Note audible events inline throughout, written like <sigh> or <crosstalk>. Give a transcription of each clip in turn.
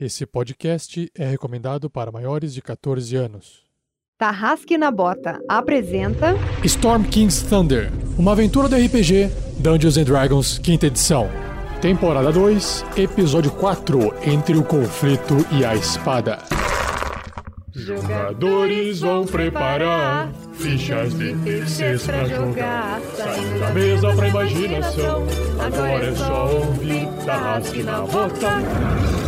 Esse podcast é recomendado para maiores de 14 anos. Tarrasque na Bota apresenta Storm King's Thunder, uma aventura do RPG Dungeons and Dragons, quinta edição. Temporada 2, episódio 4, Entre o conflito e a espada. Jogadores vão preparar fichas de terceiros pra jogar. Saindo da mesa pra imaginação. Agora é só ouvir Tarrasque na Bota.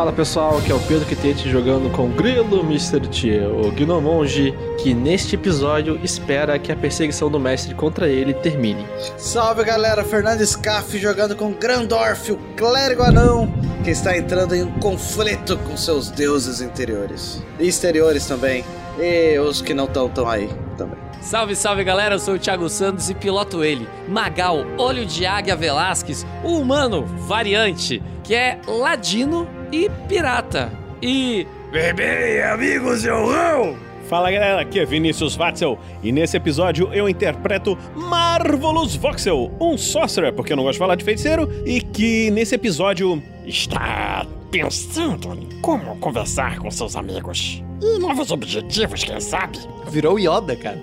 Fala pessoal, aqui é o Pedro Quitete jogando com Grilo Mr. T, o Gnomonge, que neste episódio espera que a perseguição do mestre contra ele termine. Salve galera, Fernando Scaff jogando com Grandorf, o clérigo anão, que está entrando em um conflito com seus deuses interiores. E exteriores também, e os que não estão tão aí também. Salve, salve galera, eu sou o Thiago Santos e piloto ele, Magal, Olho de Águia Velasquez, o humano variante, que é ladino e pirata. E. Bebê, amigos, eu não! Fala galera, aqui é Vinícius Watzel e nesse episódio eu interpreto Marvelous Voxel, um sorcerer, porque eu não gosto de falar de feiticeiro, e que nesse episódio está pensando em como conversar com seus amigos. E novos objetivos, quem sabe? Virou Yoda, cara.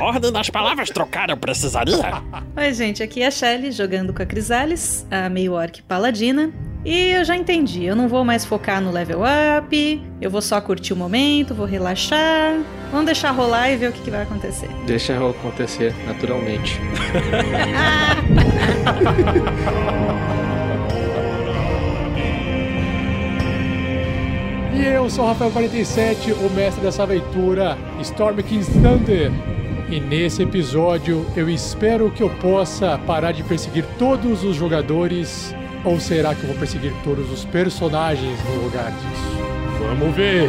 <laughs> Ordem das palavras trocar eu precisaria. Oi, gente, aqui é a Shelly jogando com a Crisales, a meio orc paladina. E eu já entendi, eu não vou mais focar no level up, eu vou só curtir o momento, vou relaxar. Vamos deixar rolar e ver o que, que vai acontecer. Deixa acontecer naturalmente. <laughs> E eu sou o Rafael47, o mestre dessa aventura, Storm King's Thunder. E nesse episódio eu espero que eu possa parar de perseguir todos os jogadores, ou será que eu vou perseguir todos os personagens no lugar disso? Vamos ver!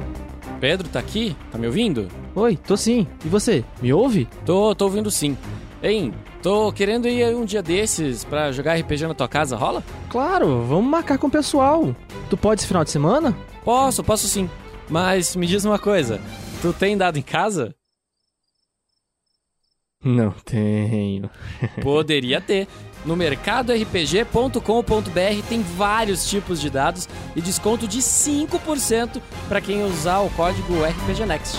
Pedro, tá aqui? Tá me ouvindo? Oi, tô sim. E você? Me ouve? Tô, tô ouvindo sim. Hein, tô querendo ir um dia desses pra jogar RPG na tua casa, rola? Claro, vamos marcar com o pessoal. Tu pode esse final de semana? Posso, posso sim. Mas me diz uma coisa, tu tem dado em casa? Não tenho. <laughs> Poderia ter. No mercadorpg.com.br tem vários tipos de dados e desconto de 5% para quem usar o código RPGNext.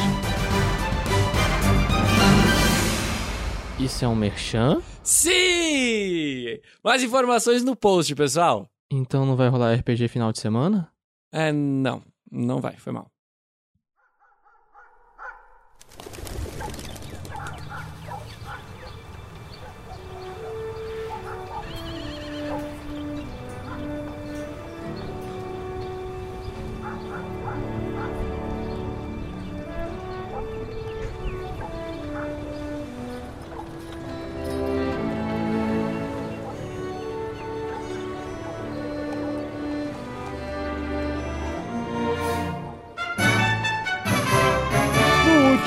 Isso é um merchan? Sim! Mais informações no post, pessoal. Então não vai rolar RPG final de semana? É, não, não vai, foi mal.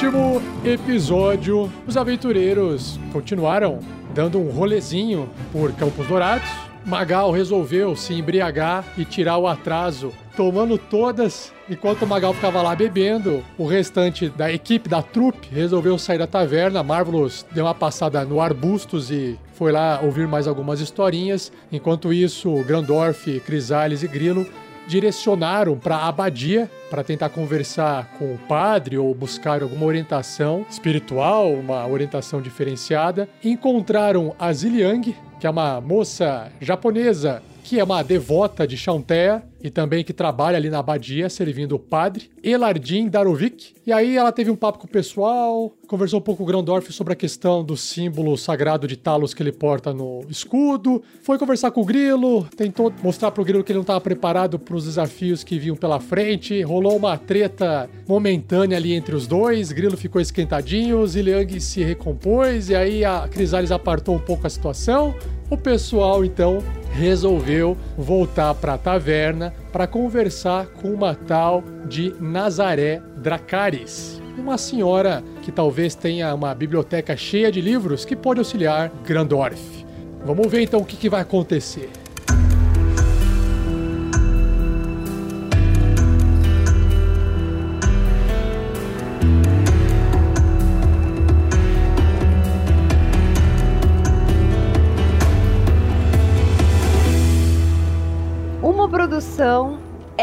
Último episódio, os aventureiros continuaram dando um rolezinho por Campos Dourados. Magal resolveu se embriagar e tirar o atraso, tomando todas. Enquanto Magal ficava lá bebendo, o restante da equipe, da trupe, resolveu sair da taverna. Marvelous deu uma passada no Arbustos e foi lá ouvir mais algumas historinhas. Enquanto isso, Grandorf, Crisales e Grilo direcionaram para a abadia para tentar conversar com o padre ou buscar alguma orientação espiritual, uma orientação diferenciada. Encontraram a Ziliang, que é uma moça japonesa que é uma devota de Chantea e também que trabalha ali na abadia servindo o padre, Elardin Darovic. E aí ela teve um papo com o pessoal, conversou um pouco com o Grandorf sobre a questão do símbolo sagrado de Talos que ele porta no escudo, foi conversar com o Grilo, tentou mostrar pro Grilo que ele não estava preparado para os desafios que vinham pela frente, rolou uma treta momentânea ali entre os dois, Grilo ficou esquentadinho, Ziliang se recompôs e aí a Crisales apartou um pouco a situação. O pessoal então resolveu voltar para a taverna para conversar com uma tal de Nazaré Dracaris. Uma senhora que talvez tenha uma biblioteca cheia de livros que pode auxiliar Grandorf. Vamos ver então o que, que vai acontecer.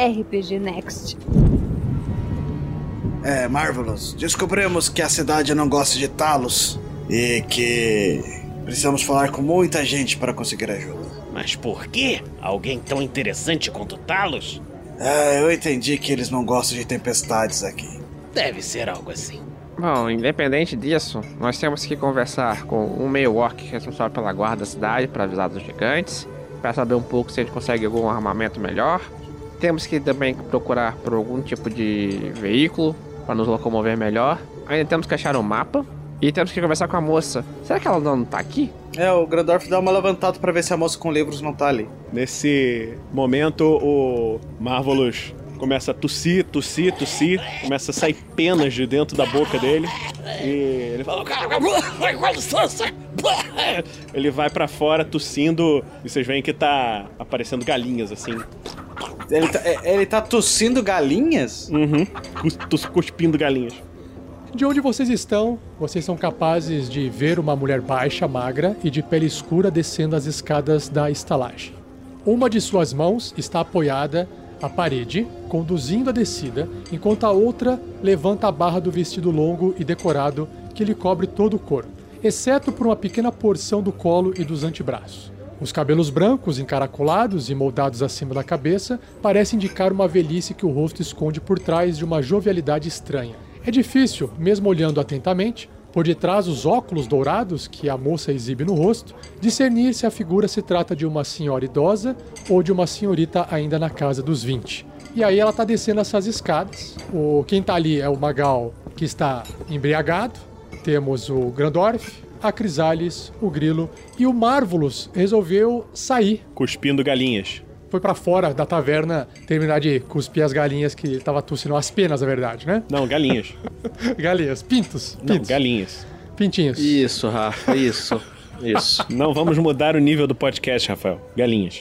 RPG Next. É, Marvelous, descobrimos que a cidade não gosta de Talos e que precisamos falar com muita gente para conseguir ajuda. Mas por quê? Alguém tão interessante quanto Talos? É, eu entendi que eles não gostam de tempestades aqui. Deve ser algo assim. Bom, independente disso, nós temos que conversar com um meio orc responsável pela guarda da cidade para avisar dos gigantes, para saber um pouco se a gente consegue algum armamento melhor. Temos que também procurar por algum tipo de veículo para nos locomover melhor. Ainda temos que achar um mapa e temos que conversar com a moça. Será que ela não tá aqui? É, o Grandorf dá uma levantada para ver se a moça com livros não tá ali. Nesse momento, o Marvelous começa a tossir, tossir, tossir, começa a sair penas de dentro da boca dele. E ele fala! Ele vai pra fora tossindo e vocês veem que tá aparecendo galinhas assim. Ele tá, é, ele tá tossindo galinhas? Uhum. Cuspindo galinhas. De onde vocês estão, vocês são capazes de ver uma mulher baixa, magra e de pele escura descendo as escadas da estalagem. Uma de suas mãos está apoiada à parede, conduzindo a descida, enquanto a outra levanta a barra do vestido longo e decorado que lhe cobre todo o corpo, exceto por uma pequena porção do colo e dos antebraços. Os cabelos brancos, encaracolados e moldados acima da cabeça, parecem indicar uma velhice que o rosto esconde por trás de uma jovialidade estranha. É difícil, mesmo olhando atentamente, por detrás dos óculos dourados que a moça exibe no rosto, discernir se a figura se trata de uma senhora idosa ou de uma senhorita ainda na casa dos 20. E aí ela tá descendo essas escadas. O quem tá ali é o Magal, que está embriagado. Temos o Grandorf, a Crisales, o Grilo e o Marvelous resolveu sair. Cuspindo galinhas. Foi pra fora da taverna terminar de cuspir as galinhas que tava tossindo as penas, na verdade, né? Não, galinhas. <laughs> Galinhas, pintos, Não, pintos, galinhas. pintinhos. Isso, Rafa, isso. <laughs> Isso. Não vamos mudar o nível do podcast, Rafael. Galinhas.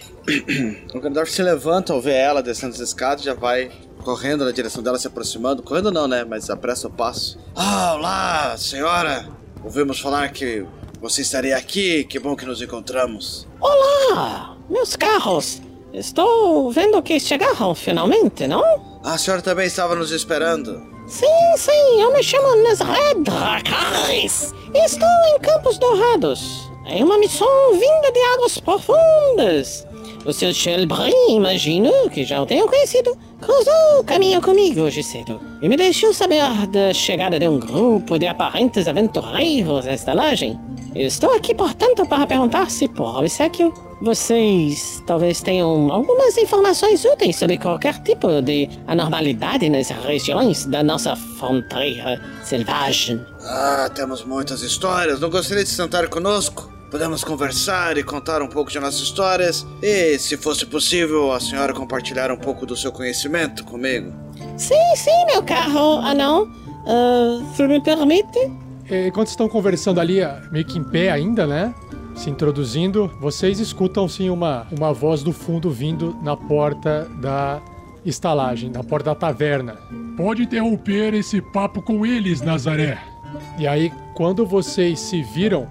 O Grandorf se levanta ao ver ela descendo as escadas, já vai correndo na direção dela, se aproximando. Correndo não, né? Mas apressa o passo. Ah, olá, senhora! Ouvimos falar que você estaria aqui. Que bom que nos encontramos. Olá, meus carros. Estou vendo que chegaram finalmente, não? A senhora também estava nos esperando. Sim, sim, eu me chamo Nazaré Dracarys. Estou em Campos Dourados. É uma missão vinda de águas profundas. O seu Shelbrin, imagino, que já o tenho conhecido, cruzou o caminho comigo hoje cedo e me deixou saber da chegada de um grupo de aparentes aventureiros à estalagem. Estou aqui, portanto, para perguntar se, por obsequio, vocês talvez tenham algumas informações úteis sobre qualquer tipo de anormalidade nas regiões da nossa fronteira selvagem. Ah, temos muitas histórias. Não gostaria de sentar conosco? Podemos conversar e contar um pouco de nossas histórias. E, se fosse possível, a senhora compartilhar um pouco do seu conhecimento comigo. Sim, sim, meu caro anão. Ah, se me permite? É, Enquanto estão conversando ali, ah, meio que em pé ainda, né? Se introduzindo, vocês escutam sim uma, uma voz do fundo vindo na porta da estalagem, na porta da taverna. Pode interromper esse papo com eles, Nazaré. E aí, quando vocês se viram,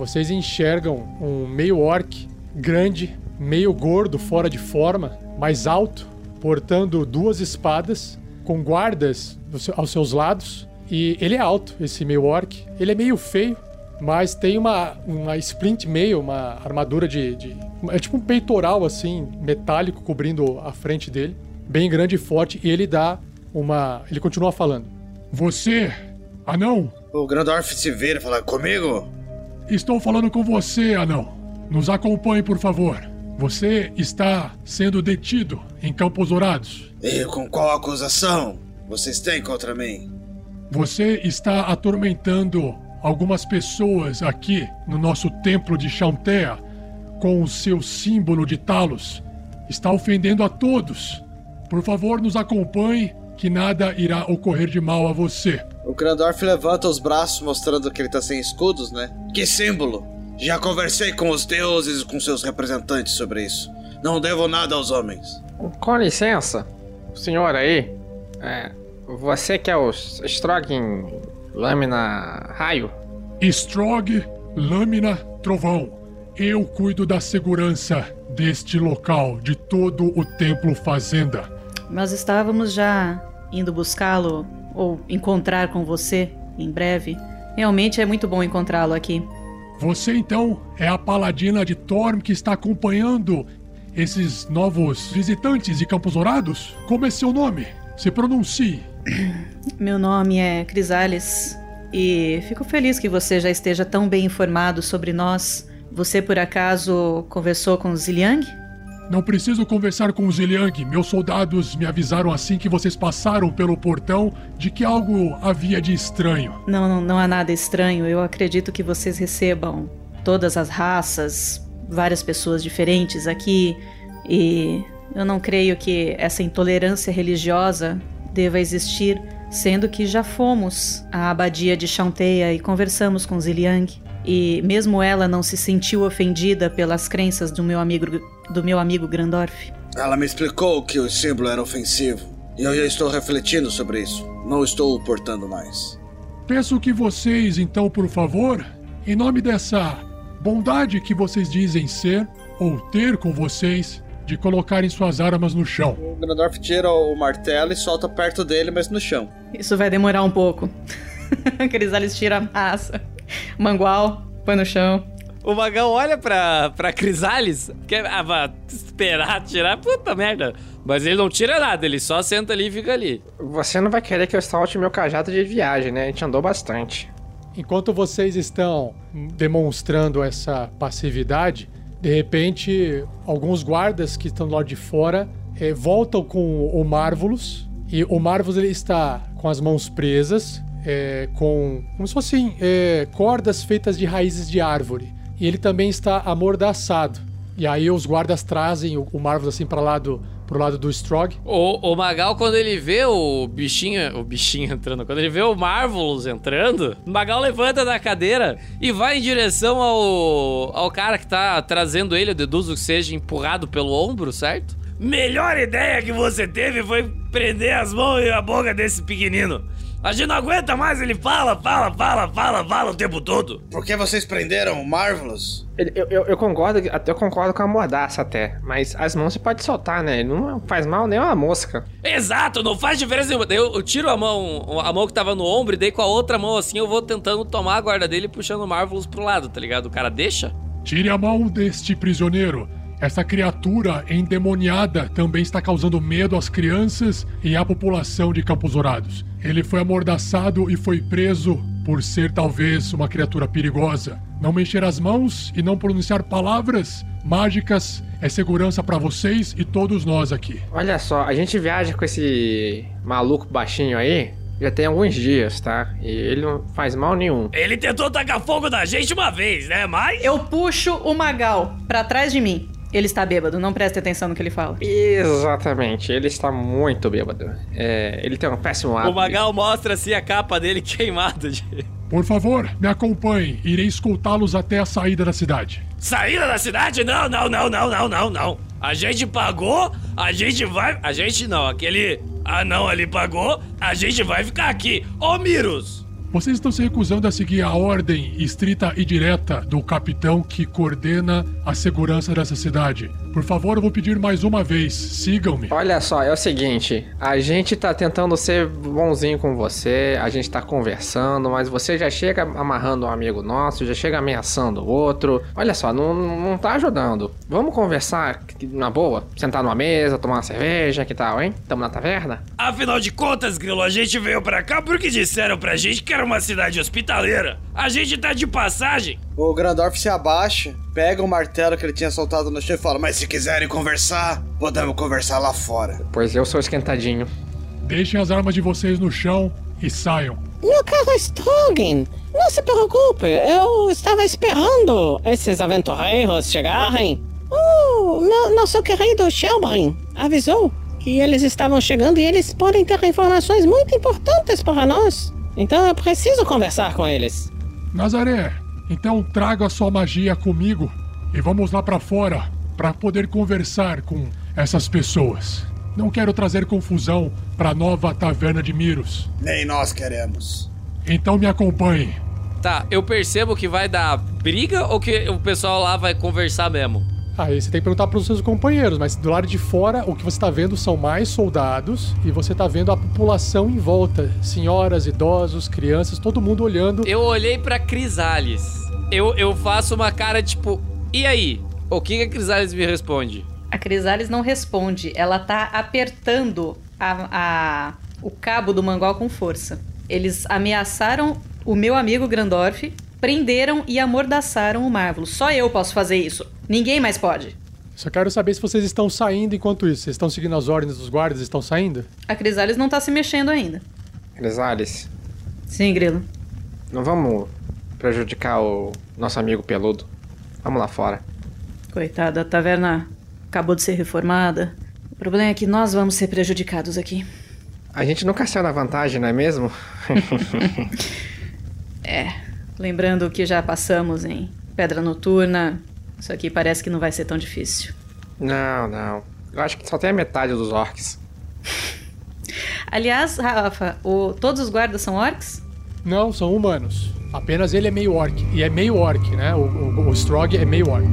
vocês enxergam um meio orc grande, meio gordo, fora de forma, mais alto, portando duas espadas, com guardas aos seus lados. E ele é alto, esse meio orc. Ele é meio feio, mas tem uma, uma splint meio, uma armadura de, de. É tipo um peitoral, assim, metálico, cobrindo a frente dele. Bem grande e forte. E ele dá uma. Ele continua falando. Você, anão, O Grandorf se vira e fala: Comigo? Estou falando com você, anão. Nos acompanhe, por favor. Você está sendo detido em Campos Dourados. E com qual acusação vocês têm contra mim? Você está atormentando algumas pessoas aqui no nosso templo de Chantea com o seu símbolo de Talos. Está ofendendo a todos. Por favor, nos acompanhe, que nada irá ocorrer de mal a você. O Grandorf levanta os braços, mostrando que ele tá sem escudos, né? Que símbolo! Já conversei com os deuses e com seus representantes sobre isso. Não devo nada aos homens. Com licença, senhor aí. É, você que é o Stroggin Lâmina Raio? Strog, Lâmina, Trovão. Eu cuido da segurança deste local, de todo o templo fazenda. Nós estávamos já indo buscá-lo ou encontrar com você em breve. Realmente é muito bom encontrá-lo aqui. Você então é a paladina de Torm que está acompanhando esses novos visitantes de Campos Dourados? Como é seu nome? Se pronuncie. <clears throat> Meu nome é Crisales e fico feliz que você já esteja tão bem informado sobre nós. Você por acaso conversou com Ziliang? Não preciso conversar com o Ziliang. Meus soldados me avisaram assim que vocês passaram pelo portão de que algo havia de estranho. Não, não, não há nada estranho. Eu acredito que vocês recebam todas as raças, várias pessoas diferentes aqui e eu não creio que essa intolerância religiosa deva existir, sendo que já fomos à abadia de Chanteia e conversamos com Ziliang. E mesmo ela não se sentiu ofendida pelas crenças do meu amigo do meu amigo Grandorf. Ela me explicou que o símbolo era ofensivo. E eu já estou refletindo sobre isso. Não estou o portando mais. Peço que vocês, então, por favor, em nome dessa bondade que vocês dizem ser ou ter com vocês, de colocarem suas armas no chão. O Grandorf tira o martelo e solta perto dele, mas no chão. Isso vai demorar um pouco. <laughs> Crisales tira a massa. <laughs> Mangual, põe no chão. O Magal olha pra, pra Crisales, quer ah, vai esperar tirar, puta merda. Mas ele não tira nada, ele só senta ali e fica ali. Você não vai querer que eu solte meu cajado de viagem, né? A gente andou bastante. Enquanto vocês estão demonstrando essa passividade, de repente, alguns guardas que estão do lado de fora eh, voltam com o Marvelous. E o Marvelous ele está com as mãos presas, eh, com como se fossem eh, cordas feitas de raízes de árvore. E ele também está amordaçado. E aí os guardas trazem o, o Marvelous assim para lado pro lado do Strog. O, o Magal, quando ele vê o bichinho, o bichinho entrando, quando ele vê o Marvelous entrando, o Magal levanta da cadeira e vai em direção ao, ao cara que tá trazendo ele, eu deduzo que seja empurrado pelo ombro, certo? Melhor ideia que você teve foi prender as mãos e a boca desse pequenino. A gente não aguenta mais, ele fala, fala, fala, fala, fala o tempo todo. Por que vocês prenderam o Marvelous? Eu, eu, eu concordo, até eu concordo com a mordaça até, mas as mãos você pode soltar, né? Ele não faz mal nem uma mosca. Exato, não faz diferença nenhuma. Eu, eu tiro a mão, a mão que tava no ombro, e daí com a outra mão assim eu vou tentando tomar a guarda dele e puxando o Marvelous pro lado, tá ligado? O cara deixa? Tire a mão deste prisioneiro. Essa criatura endemoniada também está causando medo às crianças e à população de Campos Dourados. Ele foi amordaçado e foi preso por ser talvez uma criatura perigosa. Não mexer as mãos e não pronunciar palavras mágicas é segurança para vocês e todos nós aqui. Olha só, a gente viaja com esse maluco baixinho aí já tem alguns dias, tá? E ele não faz mal nenhum. Ele tentou tacar fogo na gente uma vez, né? Mas. Eu puxo o Magal pra trás de mim. Ele está bêbado, não preste atenção no que ele fala. Exatamente, ele está muito bêbado. É, ele tem um péssimo hábito. O Magal mostra assim a capa dele <laughs> queimada de. Por favor, me acompanhe. Irei escoltá-los até a saída da cidade. Saída da cidade? Não, não, não, não, não, não, não. A gente pagou, a gente vai. A gente não, aquele anão ali pagou, a gente vai ficar aqui. Ô Miros! Vocês estão se recusando a seguir a ordem estrita e direta do capitão que coordena a segurança dessa cidade. Por favor, eu vou pedir mais uma vez, sigam-me. Olha só, é o seguinte, a gente tá tentando ser bonzinho com você, a gente tá conversando, mas você já chega amarrando um amigo nosso, já chega ameaçando o outro. Olha só, não, não tá ajudando. Vamos conversar na boa? Sentar numa mesa, tomar uma cerveja, que tal, hein? Tamo na taverna? Afinal de contas, Grilo, a gente veio pra cá porque disseram pra gente que era uma cidade hospitaleira. A gente tá de passagem. O Grandorf se abaixa, pega o martelo que ele tinha soltado no chão e fala: Mas se quiserem conversar, podemos conversar lá fora. Pois eu sou esquentadinho. Deixem as armas de vocês no chão e saiam. Meu caro Strogan, não se preocupe, eu estava esperando esses aventureiros chegarem. Oh, meu, nosso querido Shelbrin avisou que eles estavam chegando e eles podem ter informações muito importantes para nós. Então eu preciso conversar com eles. Nazaré, então traga a sua magia comigo e vamos lá pra fora para poder conversar com essas pessoas. Não quero trazer confusão pra nova taverna de Miros. Nem nós queremos. Então me acompanhe. Tá, eu percebo que vai dar briga ou que o pessoal lá vai conversar mesmo? Aí você tem que perguntar pros seus companheiros, mas do lado de fora o que você tá vendo são mais soldados e você tá vendo a população em volta. Senhoras, idosos, crianças, todo mundo olhando. Eu olhei pra Crisales. Eu, eu faço uma cara tipo, e aí? O que, que a Crisales me responde? A Crisales não responde, ela tá apertando a, a- o cabo do mangual com força. Eles ameaçaram o meu amigo Grandorf, prenderam e amordaçaram o Marvolo. Só eu posso fazer isso. Ninguém mais pode. Só quero saber se vocês estão saindo enquanto isso. Vocês estão seguindo as ordens dos guardas e estão saindo? A Crisales não tá se mexendo ainda. Crisales, Sim, Grilo. não vamos prejudicar o nosso amigo peludo. Vamos lá fora. Coitada, a taverna acabou de ser reformada. O problema é que nós vamos ser prejudicados aqui. A gente nunca saiu na vantagem, não é mesmo? <laughs> É, lembrando o que já passamos em Pedra Noturna, isso aqui parece que não vai ser tão difícil. não, não. Eu acho que só tem a metade dos orcs. <laughs> Aliás, Rafa, o- todos os guardas são orcs? Não, são humanos. Apenas ele é meio orc. E é meio orc, né? O, o, o Strog é meio orc.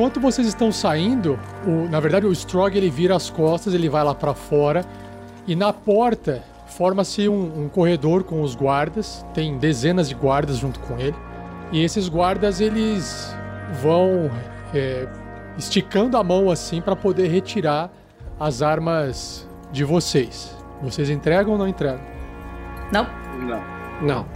Enquanto vocês estão saindo, o- na verdade o Strog ele vira as costas, ele vai lá pra fora e na porta forma-se um, um corredor com os guardas. Tem dezenas de guardas junto com ele e esses guardas eles vão é, esticando a mão assim pra poder retirar as armas de vocês. Vocês entregam ou não entregam? Não. Não. Não.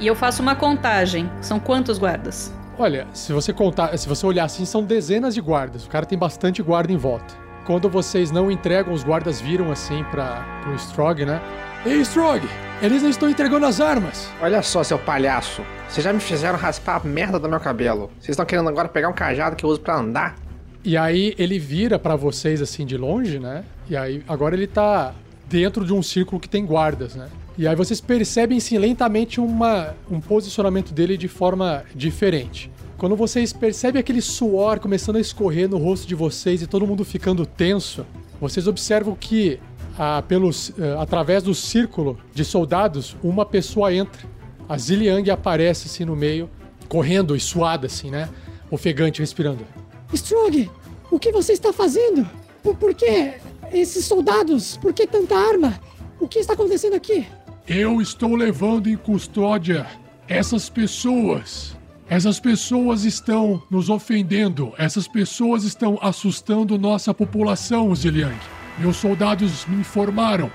E eu faço uma contagem. São quantos guardas? Olha, se você contar, se você olhar assim, são dezenas de guardas. O cara tem bastante guarda em volta. Quando vocês não entregam, os guardas viram assim para pro Strog, né? Ei, Strog! Eles não estão entregando as armas! Olha só, seu palhaço. Vocês já me fizeram raspar a merda do meu cabelo. Vocês estão querendo agora pegar um cajado que eu uso pra andar? E aí ele vira pra vocês assim de longe, né? E aí agora ele tá dentro de um círculo que tem guardas, né? E aí vocês percebem sim lentamente uma, um posicionamento dele de forma diferente. Quando vocês percebem aquele suor começando a escorrer no rosto de vocês e todo mundo ficando tenso, vocês observam que ah, pelos, ah, através do círculo de soldados, uma pessoa entra. A Ziliang aparece assim no meio, correndo e suada assim, né? Ofegante, respirando. Strog, o que você está fazendo? Por, por quê? esses soldados? Por que tanta arma? O que está acontecendo aqui? Eu estou levando em custódia essas pessoas. Essas pessoas estão nos ofendendo. Essas pessoas estão assustando nossa população, Ziliang. Meus soldados me informaram.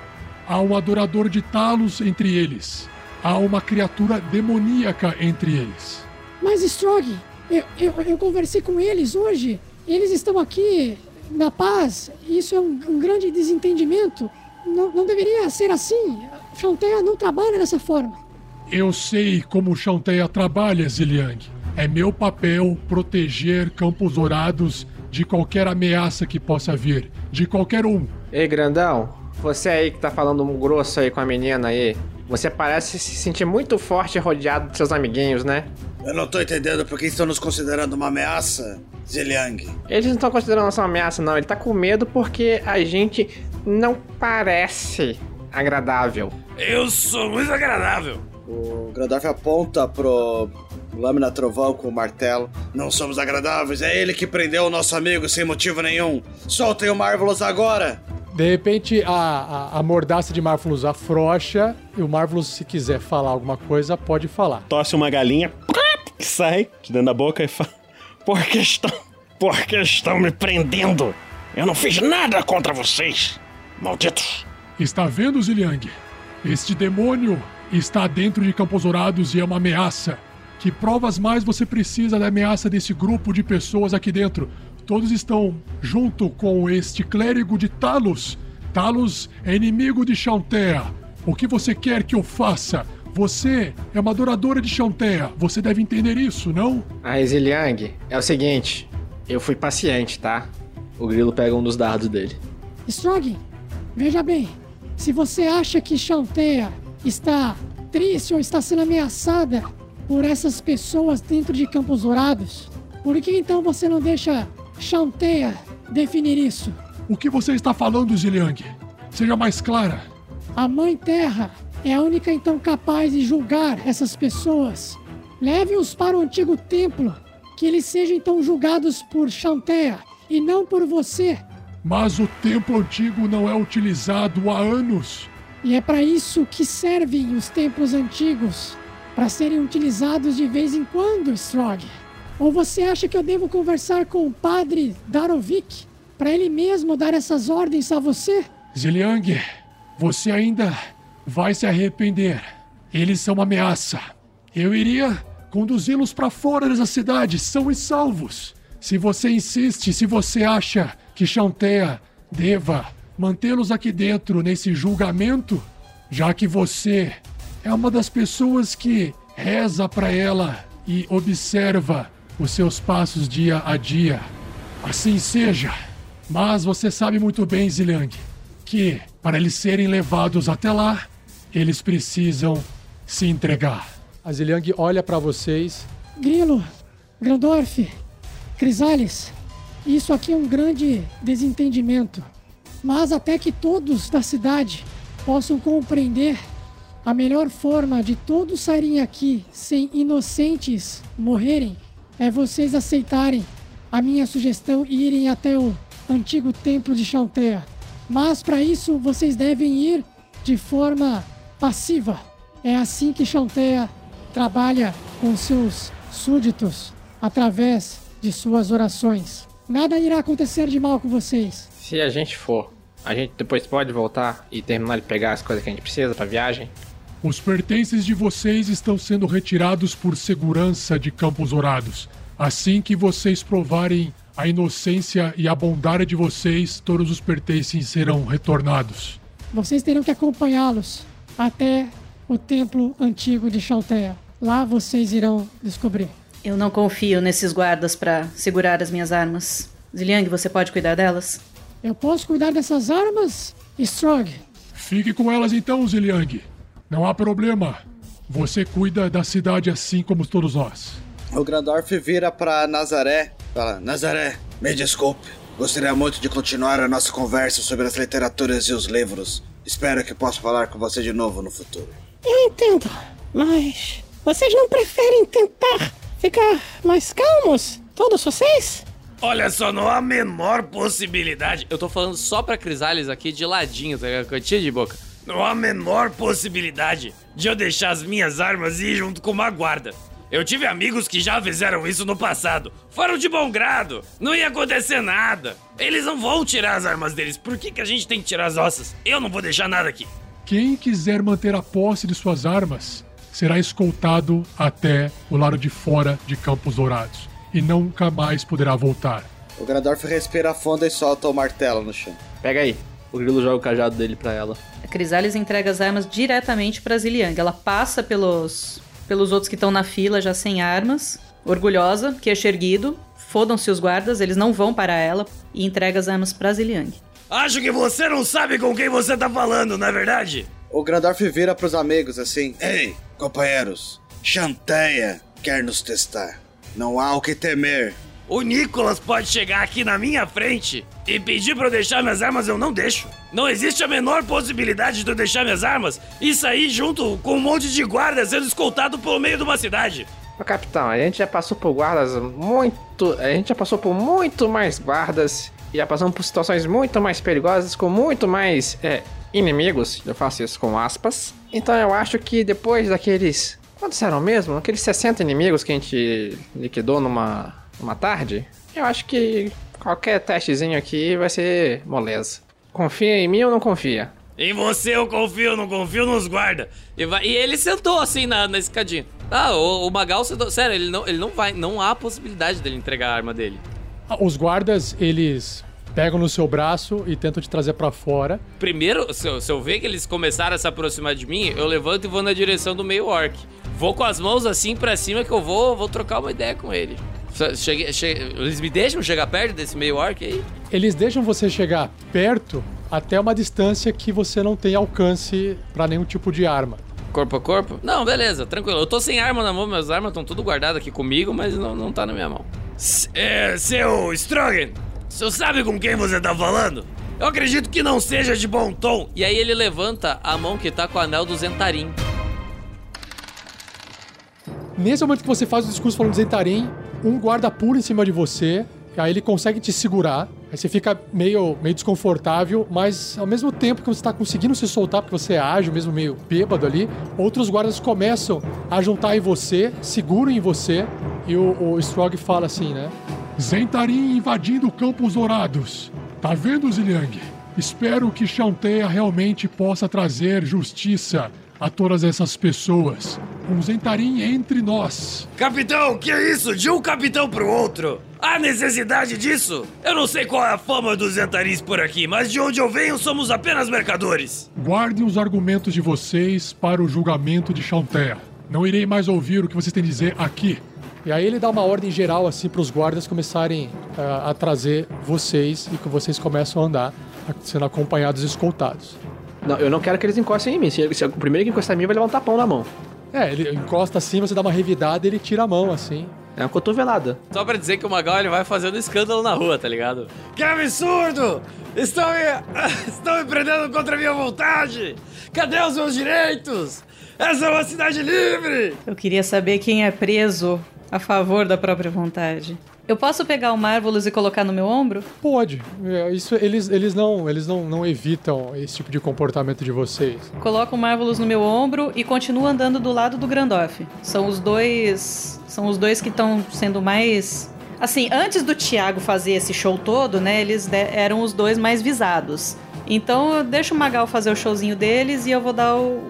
Há um adorador de Talos entre eles. Há uma criatura demoníaca entre eles. Mas, Strog, eu, eu, eu conversei com eles hoje. Eles estão aqui na paz. Isso é um, um grande desentendimento. Não, não deveria ser assim. Fronteira não trabalha dessa forma. Eu sei como o Chanteia trabalha, Ziliang. É meu papel proteger Campos Dourados de qualquer ameaça que possa vir. De qualquer um. Ei, grandão, você aí que tá falando um grosso aí com a menina aí, você parece se sentir muito forte rodeado de seus amiguinhos, né? Eu não tô entendendo por que estão nos considerando uma ameaça, Ziliang. Eles não estão considerando nossa ameaça, não. Ele tá com medo porque a gente não parece agradável. Eu sou muito agradável. O Grandorf aponta pro Lâmina Trovão com o martelo. Não somos agradáveis, é ele que prendeu o nosso amigo sem motivo nenhum. Soltem o Marvelous agora! De repente, a, a, a mordaça de Marvelous afrouxa e o Marvelous, se quiser falar alguma coisa, pode falar. Tosse uma galinha, que sai de dentro da boca e fala: Por que estão. Por que estão me prendendo? Eu não fiz nada contra vocês, malditos. Está vendo, Ziliang? Este demônio está dentro de Campos Dourados e é uma ameaça. Que provas mais você precisa da ameaça desse grupo de pessoas aqui dentro? Todos estão junto com este clérigo de Talos. Talos é inimigo de Chantea. O que você quer que eu faça? Você é uma adoradora de Chantea. Você deve entender isso, não? A Ziliang, é o seguinte, eu fui paciente, tá? O grilo pega um dos dardos dele. Strog, veja bem. Se você acha que Chantea está triste ou está sendo ameaçada por essas pessoas dentro de Campos Dourados, por que então você não deixa Chanteia definir isso? O que você está falando, Ziliang? Seja mais clara. A Mãe Terra é a única então capaz de julgar essas pessoas. Leve-os para o antigo templo, que eles sejam então julgados por Chanteia e não por você. Mas o templo antigo não é utilizado há anos. E é para isso que servem os templos antigos para serem utilizados de vez em quando, Strog. Ou você acha que eu devo conversar com o padre Darovic para ele mesmo dar essas ordens a você? Ziliang, você ainda vai se arrepender. Eles são uma ameaça. Eu iria conduzi-los para fora dessa cidade, são e salvos. Se você insiste, se você acha que Chantea deva mantê-los aqui dentro nesse julgamento, já que você é uma das pessoas que reza para ela e observa os seus passos dia a dia. Assim seja. Mas você sabe muito bem, Ziliang, que para eles serem levados até lá, eles precisam se entregar. A Ziliang olha para vocês. Grilo, Grandorf, Crisales, isso aqui é um grande desentendimento. Mas até que todos da cidade possam compreender a melhor forma de todos saírem aqui sem inocentes morrerem é vocês aceitarem a minha sugestão e irem até o antigo templo de Chantea. Mas para isso vocês devem ir de forma passiva. É assim que Chantea trabalha com seus súditos através de suas orações. Nada irá acontecer de mal com vocês. Se a gente for, a gente depois pode voltar e terminar de pegar as coisas que a gente precisa pra viagem? Os pertences de vocês estão sendo retirados por segurança de Campos Dourados. Assim que vocês provarem a inocência e a bondade de vocês, todos os pertences serão retornados. Vocês terão que acompanhá-los até o templo antigo de Chaltea. Lá vocês irão descobrir. Eu não confio nesses guardas para segurar as minhas armas. Ziliang, você pode cuidar delas? Eu posso cuidar dessas armas, Strog? Fique com elas então, Ziliang. Não há problema. Você cuida da cidade assim como todos nós. O Grandorf vira pra Nazaré. Fala: Nazaré, me desculpe. Gostaria muito de continuar a nossa conversa sobre as literaturas e os livros. Espero que possa falar com você de novo no futuro. Eu entendo, mas vocês não preferem tentar ficar mais calmos? Todos vocês? Olha só, não há a menor possibilidade. Eu tô falando só pra Crisales aqui de ladinho, tá ligado? Cantinho de boca. Não há a menor possibilidade de eu deixar as minhas armas e ir junto com uma guarda. Eu tive amigos que já fizeram isso no passado. Foram de bom grado. Não ia acontecer nada. Eles não vão tirar as armas deles. Por que, que a gente tem que tirar as nossas? Eu não vou deixar nada aqui. Quem quiser manter a posse de suas armas será escoltado até o lado de fora de Campos Dourados e nunca mais poderá voltar. O Grandorf respira fundo e solta o martelo no chão. Pega aí. O grilo joga o cajado dele pra ela. A Crisales entrega as armas diretamente pra Ziliang. Ela passa pelos, pelos outros que estão na fila já sem armas, orgulhosa, queixo erguido. Fodam-se os guardas, eles não vão para ela e entrega as armas pra Ziliang. Acho que você não sabe com quem você tá falando, não é verdade? O Grandorf vira pros amigos assim: Ei, companheiros, Chanteia quer nos testar. Não há o que temer. O Nicolas pode chegar aqui na minha frente e pedir pra eu deixar minhas armas, eu não deixo. Não existe a menor possibilidade de eu deixar minhas armas e sair junto com um monte de guardas sendo escoltado pelo meio de uma cidade. Ô, capitão, a gente já passou por guardas muito. A gente já passou por muito mais guardas e já passamos por situações muito mais perigosas, com muito mais é, inimigos. Eu faço isso com aspas. Então eu acho que depois daqueles. Quantos eram mesmo? Aqueles 60 inimigos que a gente liquidou numa, numa tarde? Eu acho que qualquer testezinho aqui vai ser moleza. Confia em mim ou não confia? Em você eu confio, não confio nos guarda. E, vai- e ele sentou assim na, na escadinha. Ah, o, o Magal sentou. Sério, ele não, ele não vai. Não há possibilidade dele entregar a arma dele. Ah, Os guardas, eles pegam no seu braço e tentam te trazer pra fora. Primeiro, se eu, se eu ver que eles começaram a se aproximar de mim, eu levanto e vou na direção do meio orc. Vou com as mãos assim pra cima que eu vou, vou trocar uma ideia com ele. Cheguei, cheguei- eles me deixam chegar perto desse meio orc aí? Eles deixam você chegar perto até uma distância que você não tem alcance pra nenhum tipo de arma. Corpo a corpo? Não, beleza, tranquilo. Eu tô sem arma na mão, minhas armas estão tudo guardadas aqui comigo, mas não, não tá na minha mão. É, seu Strogan, você sabe com quem você tá falando? Eu acredito que não seja de bom tom. E aí ele levanta a mão que tá com o anel do Zentarim. Nesse momento que você faz o discurso falando de Zentarim, um guarda pula em cima de você, aí ele consegue te segurar, aí você fica meio, meio desconfortável, mas ao mesmo tempo que você tá conseguindo se soltar, porque você é ágil, mesmo meio bêbado ali, outros guardas começam a juntar em você, seguram em você, e o, o Strog fala assim, né? Zentarim invadindo Campos Dourados. Tá vendo, Ziliang? Espero que Chanteia realmente possa trazer justiça a todas essas pessoas. Um Zentarim entre nós. Capitão, que é isso? De um capitão pro outro? Há necessidade disso? Eu não sei qual é a fama dos Zentarins por aqui, mas de onde eu venho somos apenas mercadores. Guardem os argumentos de vocês para o julgamento de Chanteia. Não irei mais ouvir o que vocês têm a dizer aqui. E aí ele dá uma ordem geral assim para os guardas começarem ah, a trazer vocês e que vocês começam a andar, sendo acompanhados e escoltados. Não, eu não quero que eles encostem em mim. Se, se o primeiro que encostar em mim vai levar um tapão na mão. É, ele encosta assim, você dá uma revidada e ele tira a mão assim. É uma cotovelada. Só pra dizer que o Magal ele vai fazendo escândalo na rua, tá ligado? Que absurdo! Estão me, <laughs> estão me prendendo contra a minha vontade! Cadê os meus direitos? Essa é uma cidade livre! Eu queria saber quem é preso a favor da própria vontade. Eu posso pegar o Marvelous e colocar no meu ombro? Pode. É, Isso eles, eles não eles não, não evitam esse tipo de comportamento de vocês. Coloco o Marvelous no meu ombro e continuo andando do lado do Grandoff. São os dois. São os dois que estão sendo mais. Assim, antes do Thiago fazer esse show todo, né? Eles eram os dois mais visados. Então eu deixo o Magal fazer o showzinho deles e eu vou dar o.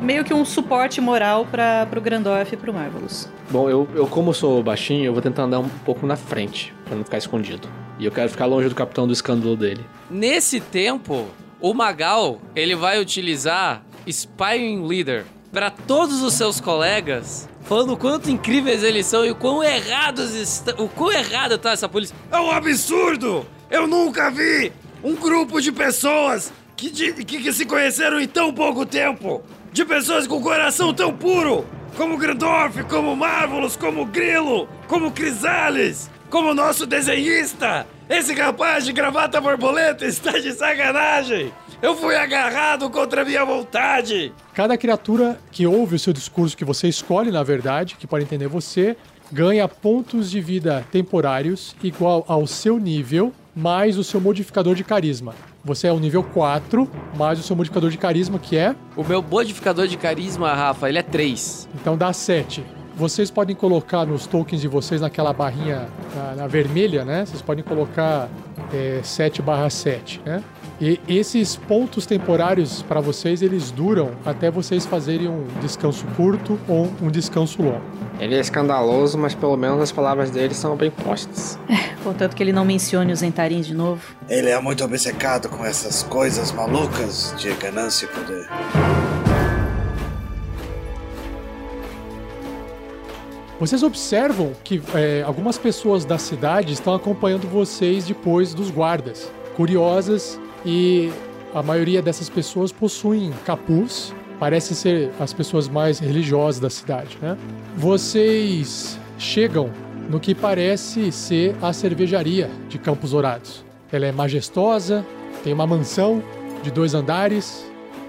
meio que um suporte moral para pro Grandoff e pro Marvelous. Bom, eu, eu como sou baixinho, eu vou tentar andar um pouco na frente, pra não ficar escondido. E eu quero ficar longe do capitão do escândalo dele. Nesse tempo, o Magal ele vai utilizar Spying Leader para todos os seus colegas, falando o quanto incríveis eles são e o quão errados está, o quão errado tá essa polícia. É um absurdo! Eu nunca vi um grupo de pessoas que, de- que, que se conheceram em tão pouco tempo, de pessoas com coração tão puro, como Grandorf, como Marvelous, como Grilo, como Crisales, como nosso desenhista. Esse rapaz de gravata borboleta está de sacanagem. Eu fui agarrado contra a minha vontade. Cada criatura que ouve o seu discurso que você escolhe, na verdade, que pode entender você, ganha pontos de vida temporários igual ao seu nível mais o seu modificador de carisma. Você é o nível 4, mais o seu modificador de carisma, que é. O meu modificador de carisma, Rafa, ele é 3. Então dá 7. Vocês podem colocar nos tokens de vocês naquela barrinha na, na vermelha, né? Vocês podem colocar é, 7 barra 7, né? E esses pontos temporários para vocês, eles duram até vocês fazerem um descanso curto ou um descanso longo. Ele é escandaloso, mas pelo menos as palavras dele são bem postas. <laughs> Contanto que ele não mencione os entarins de novo. Ele é muito obcecado com essas coisas malucas de ganância e poder. Vocês observam que é, algumas pessoas da cidade estão acompanhando vocês depois dos guardas, curiosas, e a maioria dessas pessoas possuem capuz, parecem ser as pessoas mais religiosas da cidade, né? Vocês chegam no que parece ser a cervejaria de Campos Dourados. Ela é majestosa, tem uma mansão de dois andares,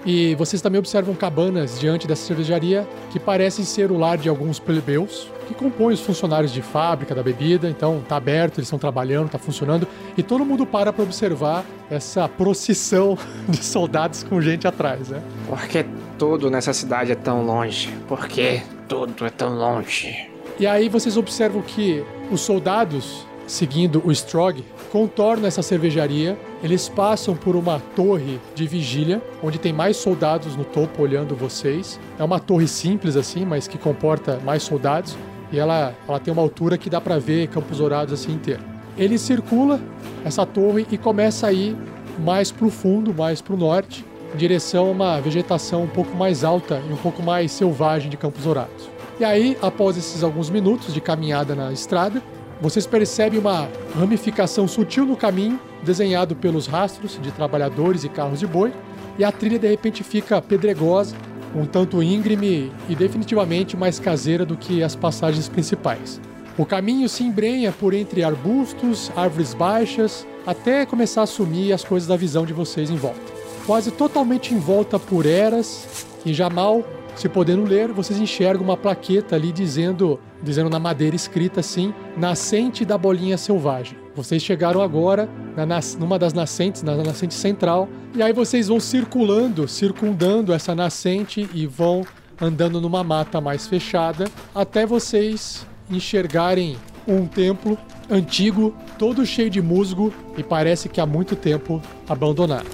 e vocês também observam cabanas diante dessa cervejaria que parecem ser o lar de alguns plebeus que compõem os funcionários de fábrica da bebida. Então tá aberto, eles estão trabalhando, tá funcionando e todo mundo para para observar essa procissão <laughs> de soldados com gente atrás, né? Por que tudo nessa cidade é tão longe? Por que tudo é tão longe? E aí vocês observam que os soldados, seguindo o Strog, contornam essa cervejaria. Eles passam por uma torre de vigília, onde tem mais soldados no topo olhando vocês. É uma torre simples assim, mas que comporta mais soldados. E ela, ela tem uma altura que dá para ver Campos Dourados assim inteiro. Ele circula essa torre e começa a ir mais para o fundo, mais para o norte, em direção a uma vegetação um pouco mais alta e um pouco mais selvagem de Campos Dourados. E aí, após esses alguns minutos de caminhada na estrada, vocês percebem uma ramificação sutil no caminho, desenhado pelos rastros de trabalhadores e carros de boi, e a trilha de repente fica pedregosa, um tanto íngreme e definitivamente mais caseira do que as passagens principais. O caminho se embrenha por entre arbustos, árvores baixas, até começar a sumir as coisas da visão de vocês em volta. Quase totalmente envolta por eras e já mal se podendo ler, vocês enxergam uma plaqueta ali dizendo, dizendo na madeira escrita assim, nascente da bolinha selvagem. Vocês chegaram agora na, numa das nascentes, na nascente central, e aí vocês vão circulando, circundando essa nascente e vão andando numa mata mais fechada até vocês enxergarem um templo antigo, todo cheio de musgo e parece que há muito tempo abandonado.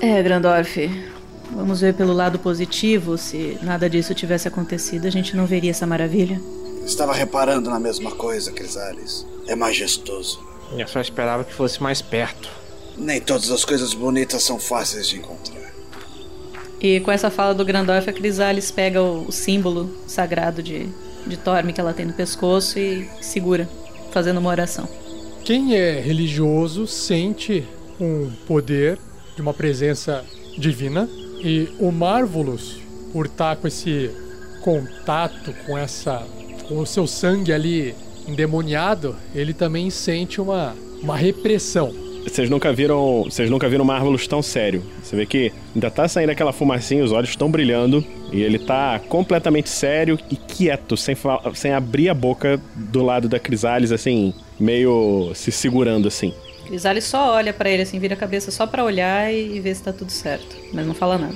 É, Grandorf, Vamos ver pelo lado positivo. Se nada disso tivesse acontecido, a gente não veria essa maravilha. Estava reparando na mesma coisa, Crisales. É majestoso. Eu só esperava que fosse mais perto. Nem todas as coisas bonitas são fáceis de encontrar. E com essa fala do Grandorf, a Crisales pega o, o símbolo sagrado de, de Torme que ela tem no pescoço e segura, fazendo uma oração. Quem é religioso sente um poder de uma presença divina e o Marvelous, por estar com esse contato com essa com o seu sangue ali endemoniado, ele também sente uma, uma repressão. Vocês nunca viram, vocês nunca viram Marvelous tão sério. Você vê que ainda tá saindo aquela fumacinha, os olhos estão brilhando e ele tá completamente sério e quieto, sem, sem abrir a boca do lado da Crisales assim, meio se segurando assim. Crisales só olha para ele assim, vira a cabeça só para olhar e ver se tá tudo certo, mas não fala nada.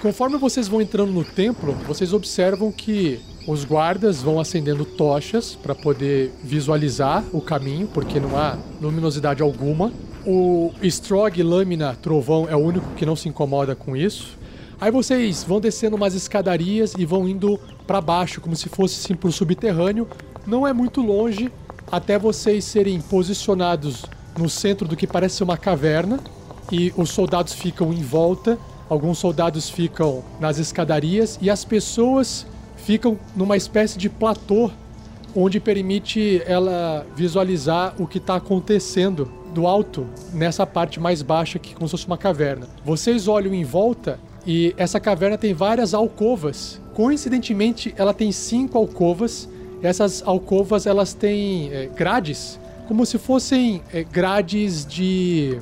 Conforme vocês vão entrando no templo, vocês observam que os guardas vão acendendo tochas para poder visualizar o caminho, porque não há luminosidade alguma. O Strog Lâmina Trovão é o único que não se incomoda com isso. Aí vocês vão descendo umas escadarias e vão indo para baixo, como se fosse assim pro subterrâneo. Não é muito longe, até vocês serem posicionados no centro do que parece ser uma caverna e os soldados ficam em volta, alguns soldados ficam nas escadarias e as pessoas ficam numa espécie de platô onde permite ela visualizar o que está acontecendo do alto nessa parte mais baixa que como se fosse uma caverna. Vocês olham em volta e essa caverna tem várias alcovas. Coincidentemente, ela tem cinco alcovas essas alcovas elas têm é, grades, como se fossem é, grades de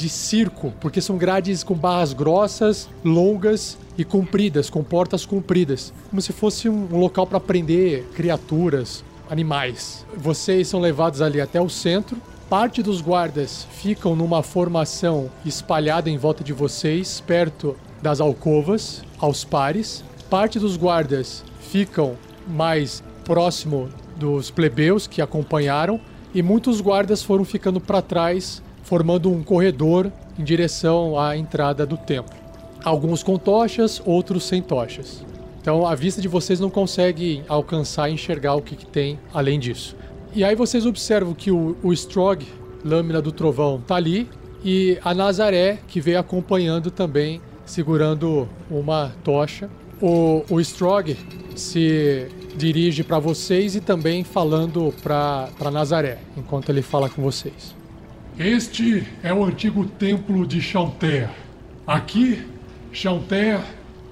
de circo, porque são grades com barras grossas, longas e compridas, com portas compridas, como se fosse um local para prender criaturas, animais. Vocês são levados ali até o centro. Parte dos guardas ficam numa formação espalhada em volta de vocês, perto das alcovas, aos pares. Parte dos guardas ficam mais próximo dos plebeus que acompanharam e muitos guardas foram ficando para trás, formando um corredor em direção à entrada do templo. Alguns com tochas, outros sem tochas. Então a vista de vocês não consegue alcançar e enxergar o que, que tem além disso. E aí vocês observam que o, o Strog, lâmina do trovão, tá ali e a Nazaré, que veio acompanhando também, segurando uma tocha. O, o Strog se dirige para vocês e também falando para Nazaré, enquanto ele fala com vocês. Este é o antigo templo de Chanter. Aqui, Chanter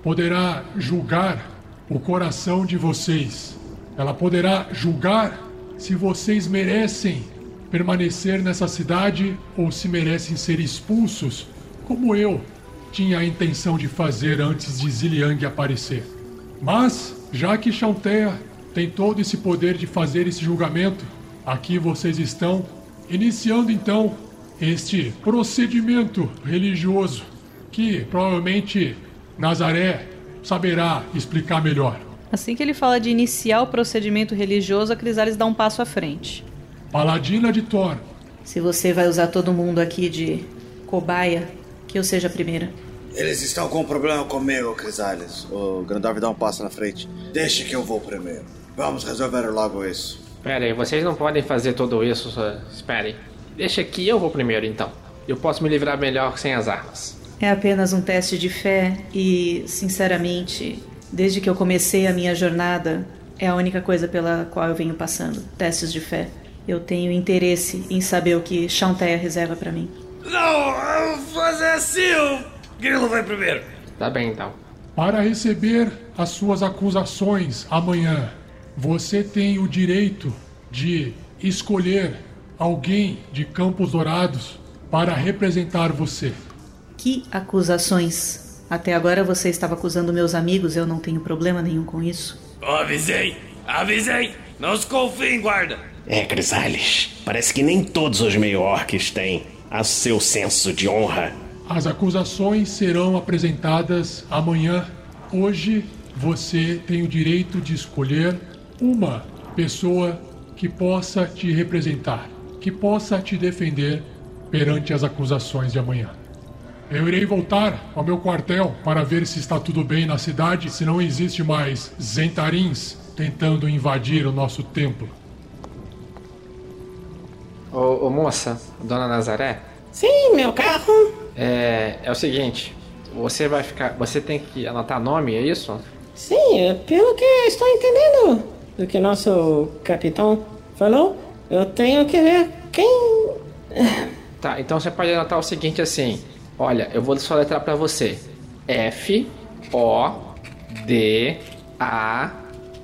poderá julgar o coração de vocês. Ela poderá julgar se vocês merecem permanecer nessa cidade ou se merecem ser expulsos, como eu tinha a intenção de fazer antes de Ziliang aparecer. Mas, já que Chanter tem todo esse poder de fazer esse julgamento, aqui vocês estão iniciando então este procedimento religioso que provavelmente Nazaré saberá explicar melhor. Assim que ele fala de iniciar o procedimento religioso, a Crisales dá um passo à frente. Paladina de Thor. Se você vai usar todo mundo aqui de cobaia, que eu seja a primeira. Eles estão com um problema comigo, Crisales. O Grandorf dá um passo na frente. Deixe que eu vou primeiro. Vamos resolver logo isso. Pera aí, vocês não podem fazer tudo isso. Só... Esperem. Deixa que eu vou primeiro então. Eu posso me livrar melhor sem as armas. É apenas um teste de fé e, sinceramente, desde que eu comecei a minha jornada, é a única coisa pela qual eu venho passando testes de fé. Eu tenho interesse em saber o que Chanteia reserva para mim. Não, eu vou fazer assim, o Grilo vai primeiro. Tá bem então. Para receber as suas acusações amanhã, você tem o direito de escolher alguém de Campos Dourados para representar você. Que acusações? Até agora você estava acusando meus amigos, eu não tenho problema nenhum com isso. Eu avisei, avisei. Não se confiem, guarda. É, Crisales, parece que nem todos os meio-orcs têm a seu senso de honra. As acusações serão apresentadas amanhã. Hoje você tem o direito de escolher uma pessoa que possa te representar, que possa te defender perante as acusações de amanhã. Eu irei voltar ao meu quartel para ver se está tudo bem na cidade, se não existe mais Zentarins tentando invadir o nosso templo. Ô, ô moça, dona Nazaré, Sim, meu carro. É, é o seguinte. Você vai ficar. Você tem que anotar nome, é isso? Sim, é pelo que estou entendendo do que nosso capitão falou, eu tenho que ver quem. <laughs> Tá, então você pode anotar o seguinte assim. Olha, eu vou soletrar pra você. F O D A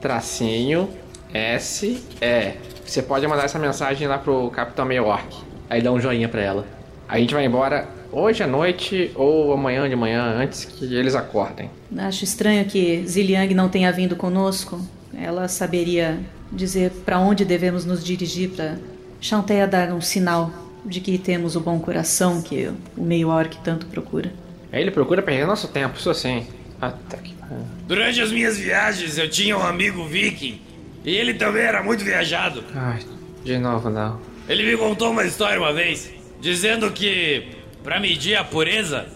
tracinho S E. Você pode mandar essa mensagem lá pro Capitão Mayork. Aí dá um joinha pra ela. A gente vai embora hoje à noite ou amanhã de manhã, antes que eles acordem. Acho estranho que Ziliang não tenha vindo conosco. Ela saberia dizer para onde devemos nos dirigir para Chanteia dar um sinal de que temos o bom coração que o meio orc tanto procura. Aí ele procura perder nosso tempo, isso sim. Até que. Durante as minhas viagens, eu tinha um amigo viking. E ele também era muito viajado. Ai, de novo não. Ele me contou uma história uma vez, dizendo que, para medir a pureza,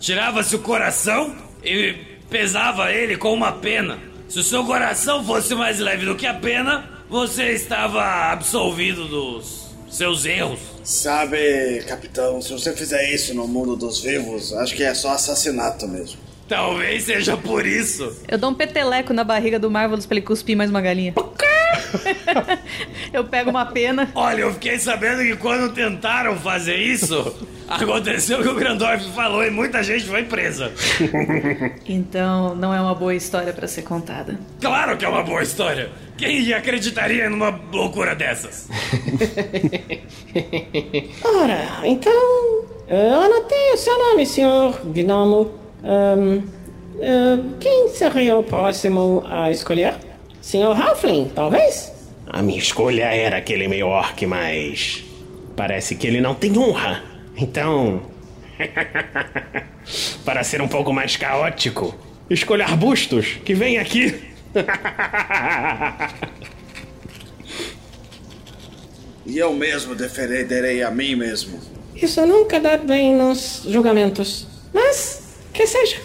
tirava-se o coração e pesava ele com uma pena. Se o seu coração fosse mais leve do que a pena, você estava absolvido dos seus erros. Sabe, capitão, se você fizer isso no mundo dos vivos, acho que é só assassinato mesmo. Talvez seja por isso. Eu dou um peteleco na barriga do Marvelous pra ele cuspir mais uma galinha. <laughs> eu pego uma pena. Olha, eu fiquei sabendo que quando tentaram fazer isso, aconteceu o que o Grandorf falou e muita gente foi presa. Então, não é uma boa história pra ser contada. Claro que é uma boa história. Quem acreditaria numa loucura dessas? <laughs> Ora, então. Eu anotei o seu nome, senhor Gnomo. Ahn, eh, quem seria o próximo a escolher? Senhor Halfling, talvez? A minha escolha era aquele meio orc, mas. Parece que ele não tem honra. Então. <laughs> Para ser um pouco mais caótico, escolha arbustos, que vem aqui. <laughs> E eu mesmo defenderei a mim mesmo. Isso nunca dá bem nos julgamentos. Mas, que seja.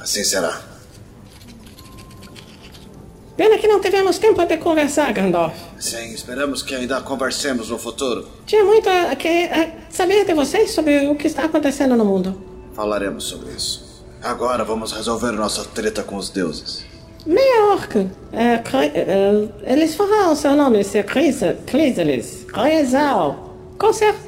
Assim será. Pena que não tivemos tempo de conversar, Gandalf. Sim, esperamos que ainda conversemos no futuro. Tinha muito a, que- a saber de vocês sobre o que está acontecendo no mundo. Falaremos sobre isso. Agora vamos resolver nossa treta com os deuses. Meia orc. É, Cri- é, eles falaram seu nome, se Crisa- Chrysalis. Crisal. Qual certo?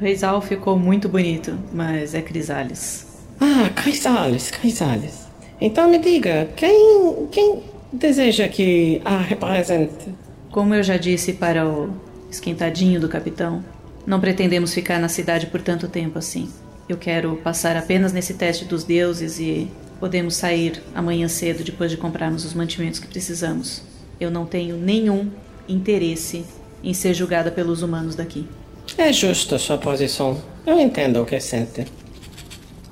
Reisal ficou muito bonito, mas é Crisales. Ah, Crisales, Crisales. Então me diga, quem, quem deseja que a represente? Como eu já disse para o esquentadinho do capitão, não pretendemos ficar na cidade por tanto tempo assim. Eu quero passar apenas nesse teste dos deuses e podemos sair amanhã cedo depois de comprarmos os mantimentos que precisamos. Eu não tenho nenhum interesse em ser julgada pelos humanos daqui. É justa sua posição. Eu entendo o que sente.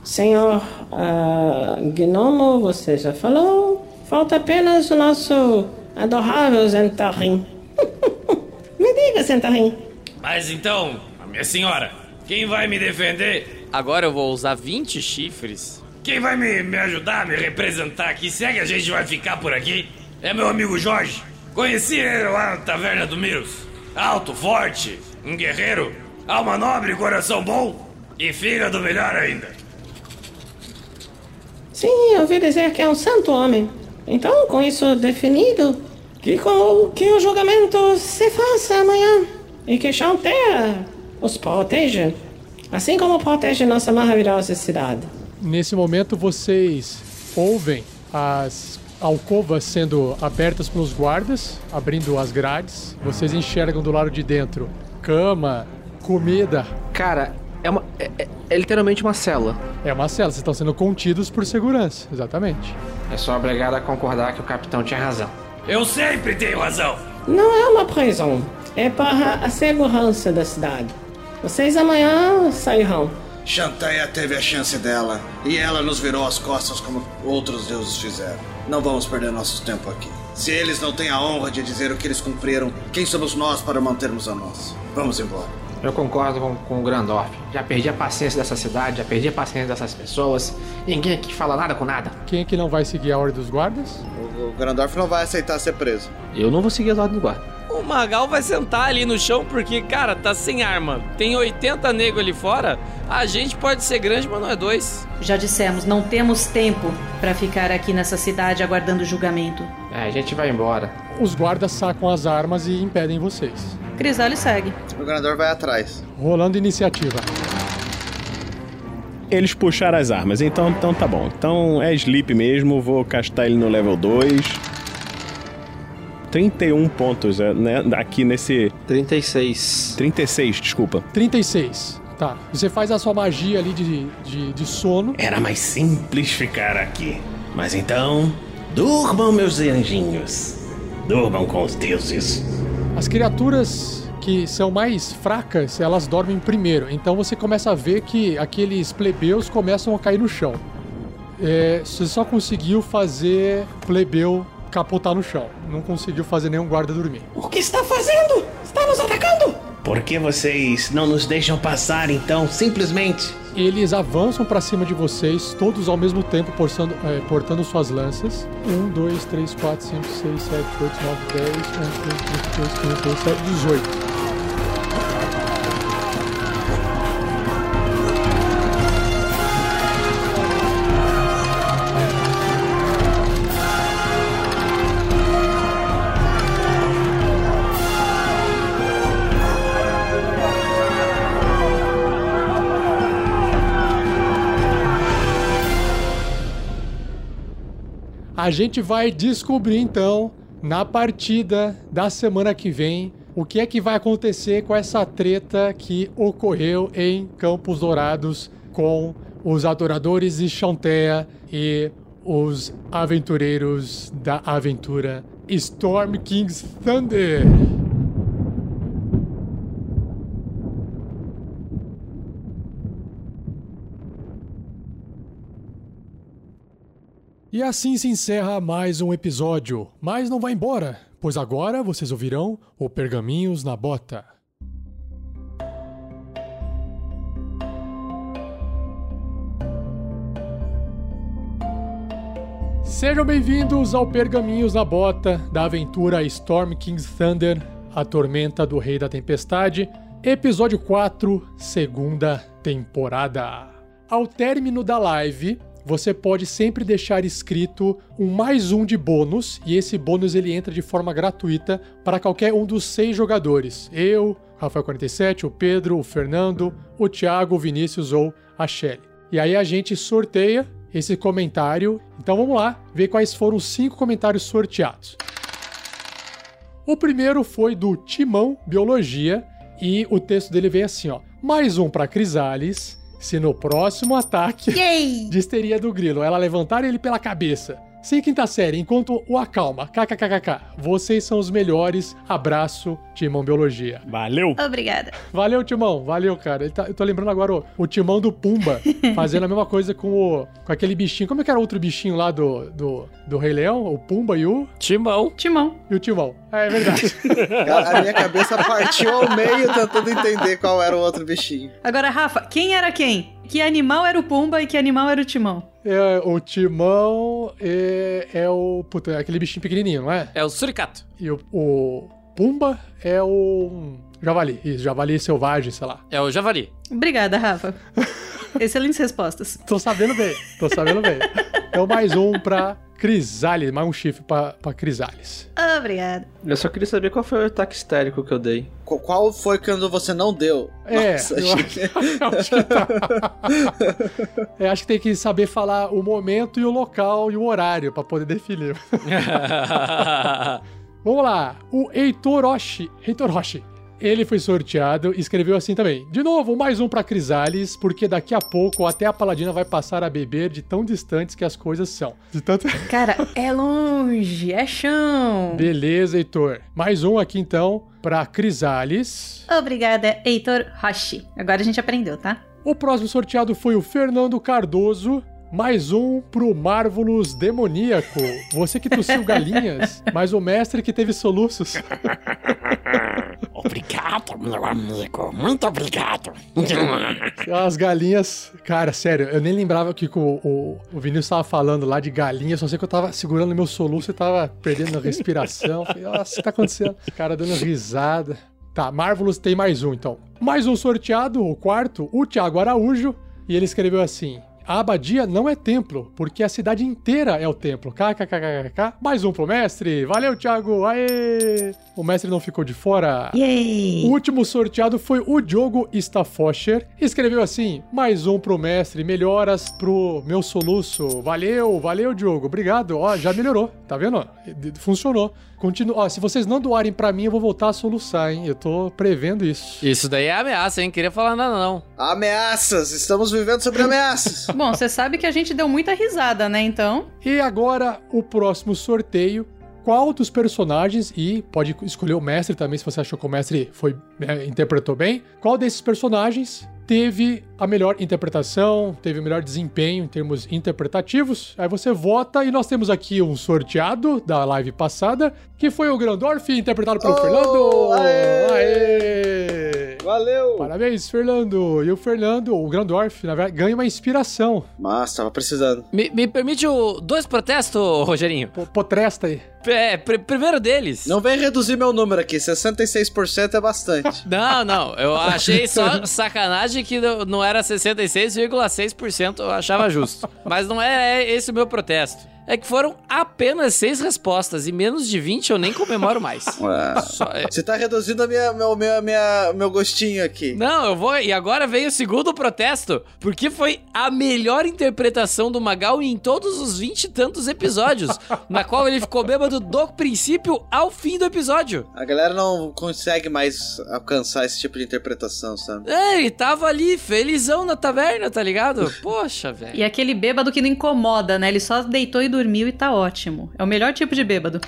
Senhor ah, Gnomo, você já falou. Falta apenas o nosso adorável Zentarim. <laughs> me diga, Zentarim. Mas então, minha senhora, quem vai me defender? Agora eu vou usar 20 chifres. Quem vai me, me ajudar, me representar aqui? Se é que a gente vai ficar por aqui? É meu amigo Jorge. Conheci ele lá na taverna do Miros. Alto, forte, um guerreiro, alma nobre, coração bom e fígado melhor ainda. Sim, eu ouvi dizer que é um santo homem. Então, com isso definido, que, com, que o julgamento se faça amanhã. E que Chantea os proteja. Assim como protege nossa maravilhosa cidade. Nesse momento vocês ouvem as alcovas sendo abertas pelos guardas, abrindo as grades. Vocês enxergam do lado de dentro cama, comida. Cara, é uma. É, é- é literalmente uma cela. É uma cela, vocês estão sendo contidos por segurança, exatamente. É só obrigado a concordar que o capitão tinha razão. Eu sempre tenho razão. Não é uma prisão. É para a segurança da cidade. Vocês amanhã sairão. Shantaia teve a chance dela e ela nos virou as costas como outros deuses fizeram. Não vamos perder nosso tempo aqui. Se eles não têm a honra de dizer o que eles cumpriram, quem somos nós para mantermos a nossa? Vamos embora. Eu concordo com, com o Grandorf. Já perdi a paciência dessa cidade, já perdi a paciência dessas pessoas. Ninguém aqui fala nada com nada. Quem é que não vai seguir a ordem dos guardas? O, o Grandorf não vai aceitar ser preso. Eu não vou seguir as ordens do guarda. O Magal vai sentar ali no chão porque, cara, tá sem arma. Tem 80 negros ali fora. A gente pode ser grande, mas não é dois. Já dissemos, não temos tempo para ficar aqui nessa cidade aguardando o julgamento. É, a gente vai embora. Os guardas sacam as armas e impedem vocês. Crisales segue. O Grandorf vai atrás. Rolando iniciativa. Eles puxaram as armas, então, então tá bom. Então é sleep mesmo, vou castar ele no level 2. 31 pontos, é, né? Aqui nesse. 36. 36, desculpa. 36. Tá. Você faz a sua magia ali de, de, de sono. Era mais simples ficar aqui. Mas então, durmam, meus anjinhos. Durmam com os deuses. As criaturas que são mais fracas, elas dormem primeiro. Então você começa a ver que aqueles plebeus começam a cair no chão. É, você só conseguiu fazer plebeu capotar no chão. Não conseguiu fazer nenhum guarda dormir. O que está fazendo? Está nos atacando? Por que vocês não nos deixam passar então, simplesmente? Eles avançam pra cima de vocês, todos ao mesmo tempo, portando, é, portando suas lanças. 1, 2, 3, 4, 5, 6, 7, 8, 9, 10, 11, 12, 13, 14, 15, 16, 18. A gente vai descobrir então, na partida da semana que vem, o que é que vai acontecer com essa treta que ocorreu em Campos Dourados com os adoradores de Chantea e os aventureiros da aventura Storm King's Thunder. E assim se encerra mais um episódio, mas não vai embora, pois agora vocês ouvirão o Pergaminhos na Bota. Sejam bem-vindos ao Pergaminhos na Bota da aventura Storm King's Thunder, a Tormenta do Rei da Tempestade, episódio 4, segunda temporada. Ao término da live, você pode sempre deixar escrito um mais um de bônus, e esse bônus ele entra de forma gratuita para qualquer um dos seis jogadores. Eu, Rafael47, o Pedro, o Fernando, o Thiago, o Vinícius ou a Shelly. E aí a gente sorteia esse comentário. Então vamos lá, ver quais foram os cinco comentários sorteados. O primeiro foi do Timão Biologia e o texto dele veio assim, ó: mais um para Crisales. Se no próximo ataque Yay! <laughs> de histeria do grilo ela levantar ele pela cabeça, sem quinta série, enquanto o acalma, kkkk, vocês são os melhores. Abraço, Timão Biologia. Valeu! Obrigada. Valeu, Timão. Valeu, cara. Ele tá- eu tô lembrando agora o, o Timão do Pumba, <laughs> fazendo a mesma coisa com o com aquele bichinho. Como é que era o outro bichinho lá do, do, do Rei Leão? O Pumba e o, Timão. Timão. e o Timão. É, é verdade. A <laughs> a minha cabeça partiu ao meio tentando entender qual era o outro bichinho. Agora, Rafa, quem era quem? Que animal era o Pumba e que animal era o Timão? É, o Timão é, é o. Puta, é aquele bichinho pequenininho, não é? É o suricato. E o, o Pumba é o. Javali. Isso, javali selvagem, sei lá. É o javali. Obrigada, Rafa. <laughs> Excelentes respostas. Tô sabendo bem, tô sabendo bem. <laughs> Então, mais um pra Crisales, mais um chifre pra, pra Crisales. Obrigada. Eu só queria saber qual foi o ataque histérico que eu dei. Qu- Qual foi quando você não deu? É, Nossa, eu acho, que- eu acho que tá. <laughs> É, acho que tem que saber falar o momento e o local e o horário pra poder definir. <laughs> Vamos lá, o Heitor Roshi. Heitor Roshi. Ele foi sorteado e escreveu assim também. De novo, mais um pra Crisales, porque daqui a pouco até a Paladina vai passar a beber de tão distantes que as coisas são. De tanto... Cara, é longe, é chão. Beleza, Heitor. Mais um aqui então pra Crisales. Obrigada, Heitor Roshi. Agora a gente aprendeu, tá? O próximo sorteado foi o Fernando Cardoso. Mais um pro Marvelous Demoníaco. Você que tossiu <laughs> galinhas, mas o mestre que teve soluços. <laughs> Obrigado, meu amigo. Muito obrigado. As galinhas. Cara, sério, eu nem lembrava que o, o, o Vinícius tava falando lá de galinha, só sei que eu tava segurando meu soluço e tava perdendo a respiração. Falei, nossa, o que tá acontecendo? O cara dando risada. Tá, Marvelous tem mais um, então. Mais um sorteado, o quarto, o Thiago Araújo. E ele escreveu assim: A abadia não é templo, porque a cidade inteira é o templo. KKKKK. Mais um pro mestre. Valeu, Thiago. Aê! O mestre não ficou de fora. Yay! O último sorteado foi o Diogo Staffoscher. Escreveu assim: mais um pro mestre, melhoras pro meu soluço. Valeu, valeu, Diogo. Obrigado. Ó, já melhorou. Tá vendo? Funcionou. Continua. Ó, se vocês não doarem pra mim, eu vou voltar a soluçar, hein? Eu tô prevendo isso. Isso daí é ameaça, hein? Queria falar nada, não. Ameaças! Estamos vivendo sobre ameaças. <laughs> Bom, você sabe que a gente deu muita risada, né? Então. E agora, o próximo sorteio. Qual dos personagens, e pode escolher o mestre também, se você achou que o mestre foi, né, interpretou bem, qual desses personagens teve a melhor interpretação, teve o melhor desempenho em termos interpretativos. Aí você vota e nós temos aqui um sorteado da live passada, que foi o Grandorf, interpretado pelo Oh, Fernando. aê! Aê! Valeu! Parabéns, Fernando. E o Fernando, o Grandorf, na verdade, ganha uma inspiração. Mas tava precisando. Me, me permite o dois protestos, Rogerinho? Pô, Potresta aí. É, pr- primeiro deles. Não vem reduzir meu número aqui, 66% é bastante. <laughs> Não, não. Eu achei só sacanagem que não não era 66,6%. Eu achava justo. Mas não é esse o meu protesto. É que foram apenas seis respostas e menos de 20 eu nem comemoro mais. <laughs> Ué. Só- é- Você tá reduzindo a minha, meu, meu, minha, meu gostinho aqui. Não, eu vou. E agora vem o segundo protesto. Porque foi a melhor interpretação do Magal em todos os vinte e tantos episódios. <laughs> na qual ele ficou bêbado do princípio ao fim do episódio. A galera não consegue mais alcançar esse tipo de interpretação, sabe? É, ele tava ali felizão na taverna, tá ligado? <laughs> Poxa, velho. E aquele bêbado que não incomoda, né? Ele só deitou e dormiu e tá ótimo. É o melhor tipo de bêbado.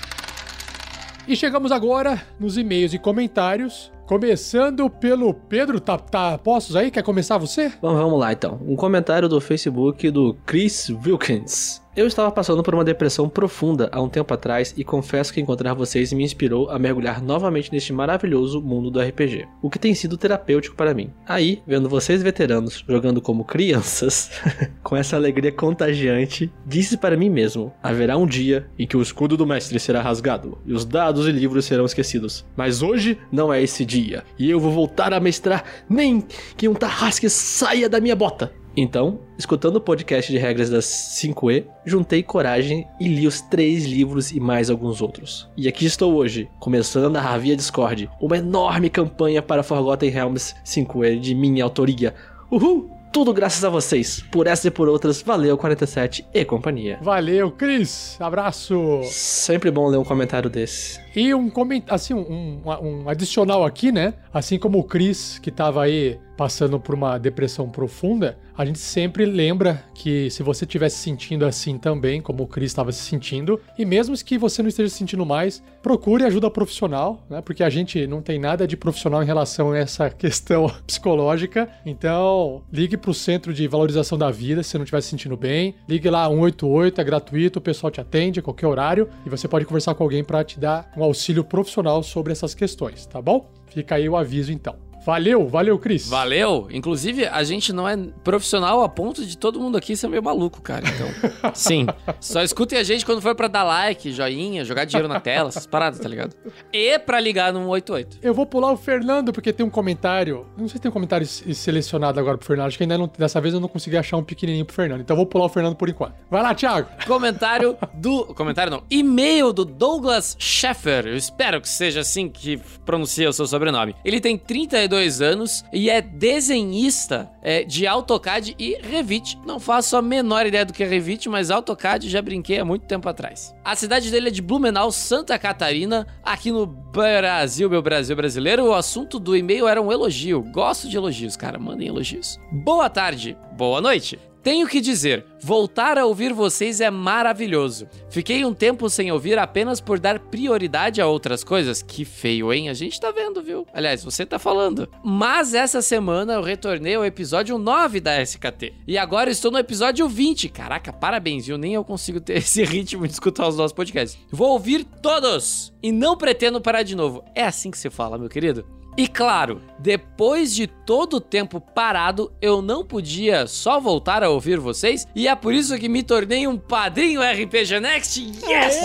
E chegamos agora nos e-mails e comentários. Começando pelo Pedro, tá, tá postos aí? Quer começar você? Bom, vamos lá então. Um comentário do Facebook do Chris Wilkins. Eu estava passando por uma depressão profunda há um tempo atrás e confesso que encontrar vocês me inspirou a mergulhar novamente neste maravilhoso mundo do RPG, o que tem sido terapêutico para mim. Aí, vendo vocês veteranos jogando como crianças, <laughs> com essa alegria contagiante, disse para mim mesmo: haverá um dia em que o escudo do mestre será rasgado e os dados e livros serão esquecidos. Mas hoje não é esse dia, e eu vou voltar a mestrar nem que um tarrasque saia da minha bota. Então, escutando o podcast de regras das 5E, juntei coragem e li os três livros e mais alguns outros. E aqui estou hoje, começando a Ravia Discord, uma enorme campanha para Forgotten Realms 5E de minha autoria. Uhul! Tudo graças a vocês. Por essa e por outras, valeu 47 e companhia. Valeu, Cris. Abraço. Sempre bom ler um comentário desse. E um comentário, assim, um, um- adicional aqui, né? Assim como o Cris, que tava aí passando por uma depressão profunda, a gente sempre lembra que se você estiver se sentindo assim também, como o Cris estava se sentindo, e mesmo que você não esteja se sentindo mais, procure ajuda profissional, né? Porque a gente não tem nada de profissional em relação a essa <laughs> questão psicológica. Então, ligue pro Centro de Valorização da Vida se você não estiver se sentindo bem. Ligue lá 188, é gratuito, o pessoal te atende a qualquer horário e você pode conversar com alguém para te dar um auxílio profissional sobre essas questões, tá bom? Fica aí o aviso então. Valeu, valeu, Cris. Valeu. Inclusive, a gente não é profissional a ponto de todo mundo aqui ser meio maluco, cara. Então, <laughs> sim. Só escutem a gente quando for pra dar like, joinha, jogar dinheiro na tela, essas paradas, tá ligado? E pra ligar no 188. Eu vou pular o Fernando porque tem um comentário. Não sei se tem um comentário selecionado agora pro Fernando. Acho que ainda não. Dessa vez eu não consegui achar um pequenininho pro Fernando. Então eu vou pular o Fernando por enquanto. Vai lá, Thiago. Comentário do. Comentário não. E-mail do Douglas Sheffer. Eu espero que seja assim que pronuncia o seu sobrenome. Ele tem 32 anos e é desenhista é, de AutoCAD e Revit. Não faço a menor ideia do que é Revit, mas AutoCAD já brinquei há muito tempo atrás. A cidade dele é de Blumenau, Santa Catarina, aqui no Brasil, meu Brasil brasileiro. O assunto do e-mail era um elogio. Gosto de elogios, cara. Mandem elogios. Boa tarde, boa noite. Tenho que dizer, voltar a ouvir vocês é maravilhoso. Fiquei um tempo sem ouvir apenas por dar prioridade a outras coisas. Que feio, hein? A gente tá vendo, viu? Aliás, você tá falando. Mas essa semana eu retornei ao episódio 9 da SKT. E agora estou no episódio 20. Caraca, parabéns, viu? Nem eu consigo ter <laughs> esse ritmo de escutar os nossos podcasts. Vou ouvir todos! E não pretendo parar de novo. É assim que se fala, meu querido? E claro, depois de todo o tempo parado, eu não podia só voltar a ouvir vocês, e é por isso que me tornei um padrinho RPG Next. Yes!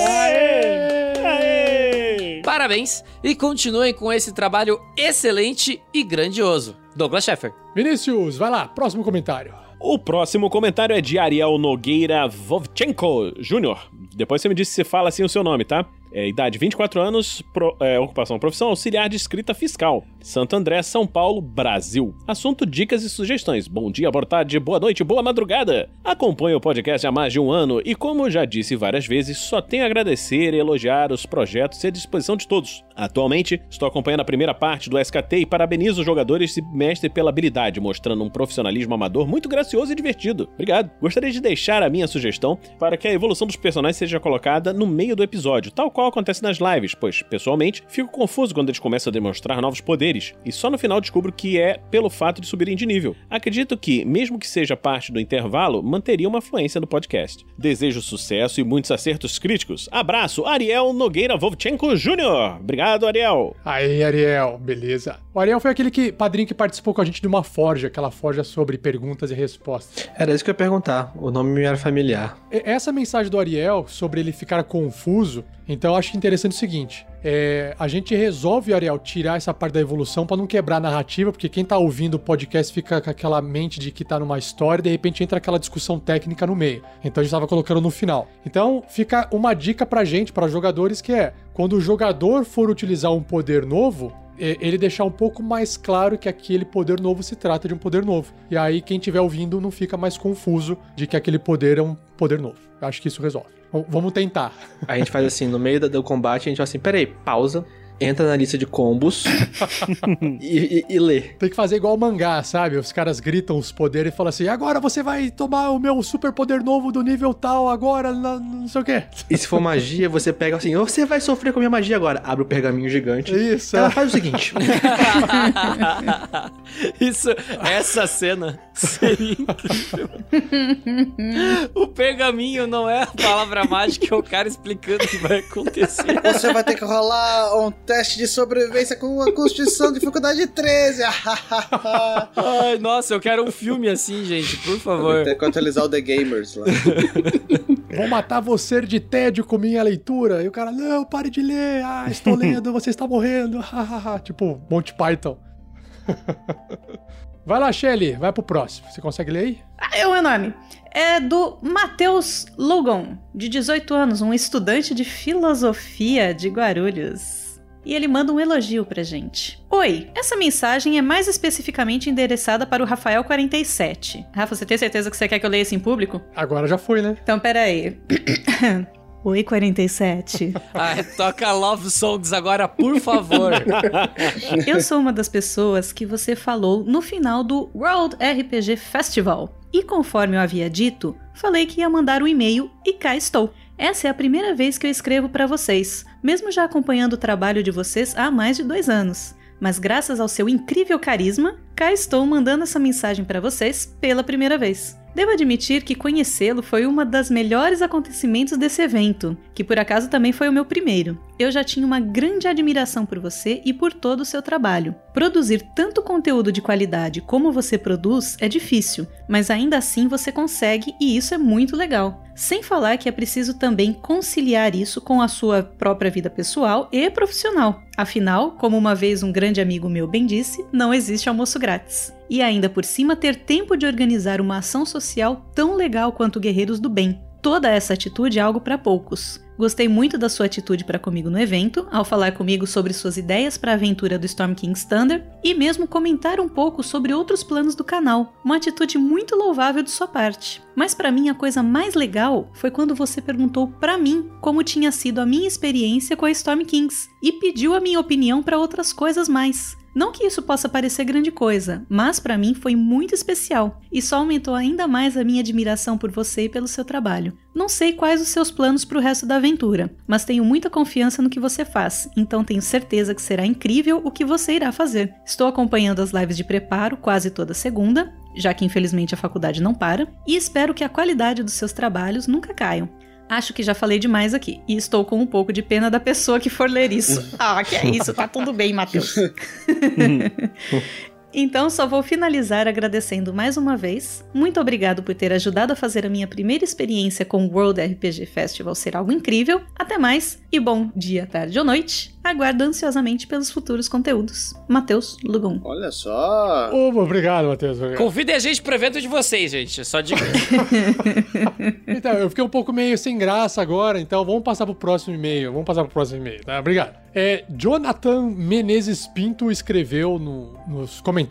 Parabéns e continuem com esse trabalho excelente e grandioso. Douglas Sheffer. Vinícius, vai lá, próximo comentário. O próximo comentário é de Ariel Nogueira Vovchenko Jr. Depois você me diz se fala assim o seu nome, tá? É, idade 24 anos, pro- é, ocupação profissão auxiliar de escrita fiscal. Santo André, São Paulo, Brasil. Assunto, dicas e sugestões. Bom dia, boa tarde, boa noite, boa madrugada. Acompanho o podcast há mais de um ano e, como já disse várias vezes, só tenho a agradecer e elogiar os projetos e a disposição de todos. Atualmente, estou acompanhando a primeira parte do SKT e parabenizo os jogadores e mestre pela habilidade, mostrando um profissionalismo amador muito gracioso e divertido. Obrigado. Gostaria de deixar a minha sugestão para que a evolução dos personagens seja colocada no meio do episódio, tal qual acontece nas lives, pois, pessoalmente, fico confuso quando eles começam a demonstrar novos poderes, e só no final descubro que é pelo fato de subirem de nível. Acredito que, mesmo que seja parte do intervalo, manteria uma fluência no podcast. Desejo sucesso e muitos acertos críticos. Abraço, Ariel Nogueira Vovchenko Jr. Obrigado, Ariel. Aí, Ariel, beleza. O Ariel foi aquele que, padrinho que participou com a gente de uma forja, aquela forja sobre perguntas e respostas. Era isso que eu ia perguntar. O nome me era familiar. E- Essa mensagem do Ariel sobre ele ficar confuso Então eu acho interessante o seguinte: é, a gente resolve, Ariel, tirar essa parte da evolução pra não quebrar a narrativa, porque quem tá ouvindo o podcast fica com aquela mente de que tá numa história e de repente entra aquela discussão técnica no meio. Então a gente tava colocando no final. Então fica uma dica pra gente, para jogadores, que é quando o jogador for utilizar um poder novo, ele deixar um pouco mais claro que aquele poder novo se trata de um poder novo. E aí quem estiver ouvindo não fica mais confuso de que aquele poder é um poder novo. Eu acho que isso resolve. Vamos tentar. A gente faz assim, no meio do combate, a gente fala assim, peraí, pausa, entra na lista de combos <laughs> e, e- e lê. Tem que fazer igual o mangá, sabe? Os caras gritam os poderes e falam assim: agora você vai tomar o meu super poder novo do nível tal, agora, não sei o quê. E se for magia, você pega assim, você vai sofrer com a minha magia agora. Abre o pergaminho gigante. Isso, Ela é. faz o seguinte. <laughs> Isso, essa cena seria incrível. <laughs> o pergaminho não é a palavra mágica, é o cara explicando o que vai acontecer. Você vai ter que rolar um teste de sobrevivência com uma constituição de dificuldade 13. <laughs> Ai, nossa, eu quero um filme assim, gente, por favor. Tem que atualizar o The Gamers lá. <laughs> Vou matar você de tédio com minha leitura. E o cara, não, pare de ler. Ah, estou <laughs> lendo, você está morrendo. tipo, Monty Python. vai lá, Shelly, vai pro próximo. Você consegue ler aí? Ah, é o meu nome. É do Matheus Logan, de 18 anos, um estudante de filosofia de Guarulhos. E ele manda um elogio pra gente. Oi, essa mensagem é mais especificamente endereçada para o Rafael47. Rafa, você tem certeza que você quer que eu leia isso em público? Agora já foi, né? Então, peraí. <coughs> Oi, 47. <laughs> Ah, toca Love Songs agora, por favor. <laughs> Eu sou uma das pessoas que você falou no final do World RPG Festival. E conforme eu havia dito, falei que ia mandar um e-mail e cá estou. Essa é a primeira vez que eu escrevo para vocês, mesmo já acompanhando o trabalho de vocês há mais de dois anos. Mas graças ao seu incrível carisma, cá estou mandando essa mensagem para vocês pela primeira vez. Devo admitir que conhecê-lo foi uma das melhores acontecimentos desse evento, que por acaso também foi o meu primeiro. Eu já tinha uma grande admiração por você e por todo o seu trabalho. Produzir tanto conteúdo de qualidade como você produz é difícil, mas ainda assim você consegue e isso é muito legal. Sem falar que é preciso também conciliar isso com a sua própria vida pessoal e profissional. Afinal, como uma vez um grande amigo meu bem disse, não existe almoço grátis. E ainda por cima ter tempo de organizar uma ação social tão legal quanto Guerreiros do Bem. Toda essa atitude é algo para poucos. Gostei muito da sua atitude para comigo no evento, ao falar comigo sobre suas ideias para a aventura do Storm King's Thunder e mesmo comentar um pouco sobre outros planos do canal. Uma atitude muito louvável de sua parte. Mas para mim a coisa mais legal foi quando você perguntou para mim como tinha sido a minha experiência com a Storm Kings e pediu a minha opinião para outras coisas mais. Não que isso possa parecer grande coisa, mas para mim foi muito especial e só aumentou ainda mais a minha admiração por você e pelo seu trabalho. Não sei quais os seus planos para o resto da aventura, mas tenho muita confiança no que você faz, então tenho certeza que será incrível o que você irá fazer. Estou acompanhando as lives de preparo quase toda segunda, já que infelizmente a faculdade não para, e espero que a qualidade dos seus trabalhos nunca caiam. Acho que já falei demais aqui e estou com um pouco de pena da pessoa que for ler isso. <laughs> Ah, que é isso, tá tudo bem, Matheus. <laughs> Então só vou finalizar agradecendo mais uma vez. Muito obrigado por ter ajudado a fazer a minha primeira experiência com o World RPG Festival ser algo incrível. Até mais e bom dia, tarde ou noite. Aguardo ansiosamente pelos futuros conteúdos. Matheus Lugum. Olha só. Ô, obrigado, Matheus. Convidem a gente pro evento de vocês, gente. Só digo. <laughs> Então, eu fiquei um pouco meio sem graça agora, então vamos passar pro próximo e-mail. Vamos passar pro próximo e-mail, tá? Obrigado. É, Jonathan Menezes Pinto escreveu no- nos comentários,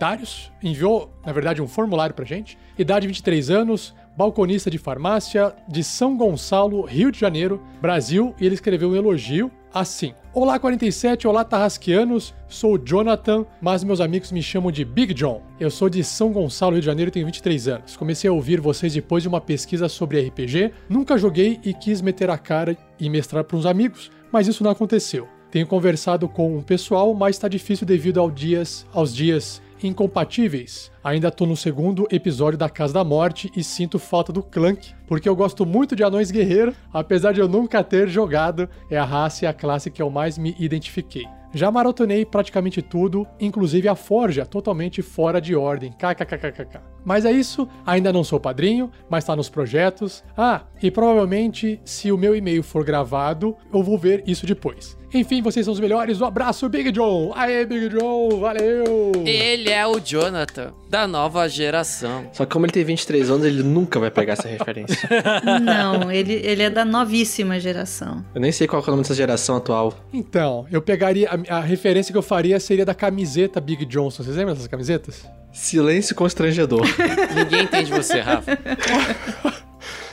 enviou, na verdade, um formulário pra gente. Idade 23 anos, balconista de farmácia, de São Gonçalo, Rio de Janeiro, Brasil, e ele escreveu um elogio assim. Olá 47, olá Tarrasquianos, sou Jonathan, mas meus amigos me chamam de Big John. Eu sou de São Gonçalo, Rio de Janeiro tenho 23 anos. Comecei a ouvir vocês depois de uma pesquisa sobre RPG, nunca joguei e quis meter a cara e mestrar para uns amigos, mas isso não aconteceu. Tenho conversado com um pessoal, mas está difícil devido ao dias, aos dias incompatíveis. Ainda tô no segundo episódio da Casa da Morte e sinto falta do Clank, porque eu gosto muito de anões guerreiros, apesar de eu nunca ter jogado, é a raça e a classe que eu mais me identifiquei. Já maratonei praticamente tudo, inclusive a Forja, totalmente fora de ordem. KKKKK. Mas é isso, ainda não sou padrinho, mas tá nos projetos. Ah, e provavelmente, se o meu e-mail for gravado, eu vou ver isso depois. Enfim, vocês são os melhores. Um abraço, Big John. Aê, Big John, valeu. Ele é o Jonathan, da nova geração. Só que como ele tem 23 anos, ele nunca vai pegar essa referência. <laughs> Não, ele, ele é da novíssima geração. Eu nem sei qual é o nome dessa geração atual. Então, eu pegaria. A, a referência que eu faria seria da camiseta Big Johnson. Vocês lembram dessas camisetas? Silêncio constrangedor. <laughs> Ninguém entende você, Rafa. <laughs>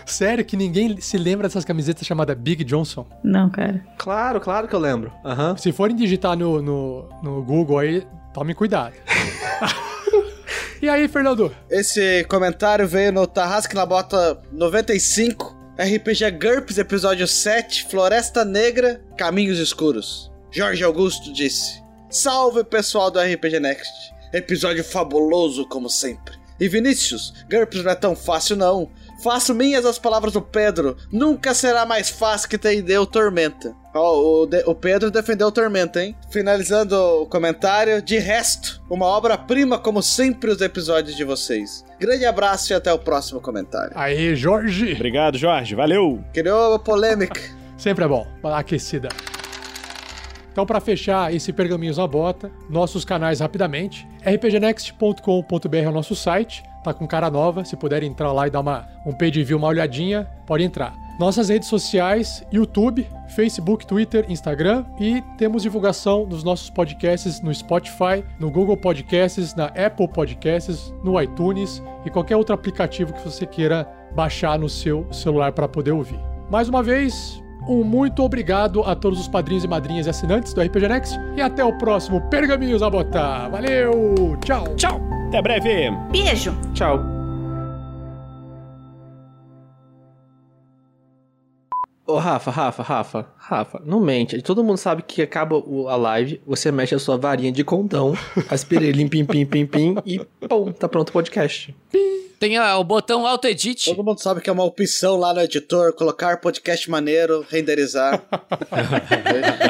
Sério que ninguém se lembra dessas camisetas chamadas Big Johnson? Não, cara. claro, claro que eu lembro. Aham. Se forem digitar no, no, no Google aí, tome cuidado. <laughs> e aí, Fernando? Esse comentário veio no Tarrasque na Bota 95, RPG GURPS, episódio 7, Floresta Negra, Caminhos Escuros. Jorge Augusto disse: Salve pessoal do RPG Next. Episódio fabuloso, como sempre. E Vinícius, GURPS não é tão fácil não. Faço minhas as palavras do Pedro. Nunca será mais fácil que D&D ou Tormenta. Ó, o, de- o Pedro defendeu o Tormenta, hein? Finalizando o comentário, de resto, uma obra-prima como sempre os episódios de vocês. Grande abraço e até o próximo comentário. Aí, Jorge. Obrigado, Jorge. Valeu. Criou polêmica. <laughs> Sempre é bom, aquecida. Então, para fechar esse Pergaminhos na Bota, nossos canais rapidamente. rpgnext.com.br é o nosso site, tá com cara nova. Se puder entrar lá e dar uma, um page view, uma olhadinha, pode entrar. Nossas redes sociais, YouTube, Facebook, Twitter, Instagram e temos divulgação dos nossos podcasts no Spotify, no Google Podcasts, na Apple Podcasts, no iTunes e qualquer outro aplicativo que você queira baixar no seu celular para poder ouvir. Mais uma vez, um muito obrigado a todos os padrinhos e madrinhas e assinantes do RPG Next e até o próximo Pergaminhos a Botar. Valeu, tchau. Tchau. Até breve. Beijo! Tchau. Ô, Rafa, Rafa, Rafa, Rafa, não mente. Todo mundo sabe que acaba o- a live, você mexe a sua varinha de condão, aspira ele, pim, pim, pim, pim, e pum, tá pronto o podcast. Tem ah, o botão Auto Edit. Todo mundo sabe que é uma opção lá no editor, colocar podcast maneiro, renderizar. <laughs>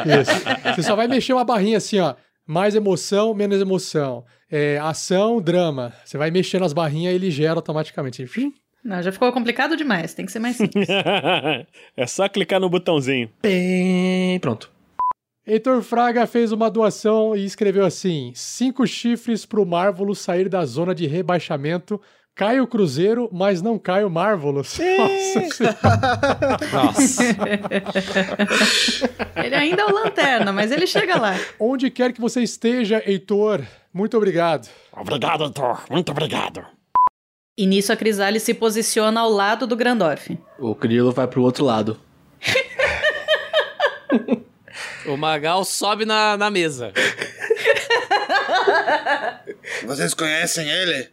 Isso. Você só vai mexer uma barrinha assim, ó. Mais emoção, menos emoção. É, ação, drama. Você vai mexendo as barrinhas e ele gera automaticamente. Assim, Não, já ficou complicado demais. Tem que ser mais simples. <laughs> é só clicar no botãozinho. Bem, pronto. Heitor Fraga fez uma doação e escreveu assim: cinco chifres pro Marvolo sair da zona de rebaixamento. Cai o Cruzeiro, mas não cai o Marvolos. <laughs> Nossa. <laughs> Nossa. ele ainda é o lanterna, mas ele chega lá. Onde quer que você esteja, Heitor, muito obrigado. Obrigado, Heitor. Muito obrigado. E nisso a Crisales se posiciona ao lado do Grandorf. O Grilo vai pro outro lado. <laughs> O Magal sobe na, na mesa. Vocês conhecem ele?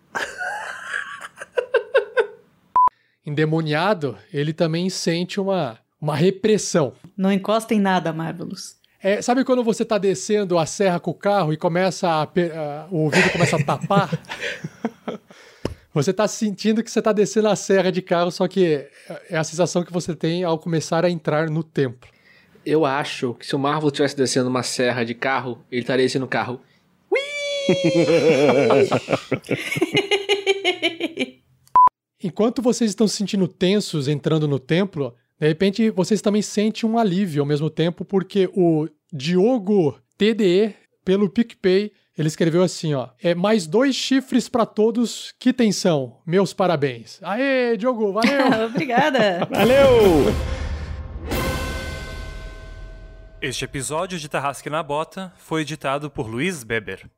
Endemoniado, ele também sente uma, uma repressão. Não encosta em nada, Marvelous. É, sabe quando você tá descendo a serra com o carro e começa a, a- o ouvido começa a tapar? <laughs> você tá sentindo que você tá descendo a serra de carro, só que é a sensação que você tem ao começar a entrar no templo. Eu acho que se o Marvel estivesse descendo uma serra de carro, ele estaria descendo o carro. <laughs> Enquanto vocês estão se sentindo tensos entrando no templo, de repente vocês também sentem um alívio ao mesmo tempo, porque o Diogo TDE, pelo PicPay, ele escreveu assim, ó. É mais dois chifres pra todos, que tensão. Meus parabéns. Aê, Diogo, valeu! <laughs> Obrigada. Valeu! Este episódio de Tarrasque na Bota foi editado por Luiz Beber.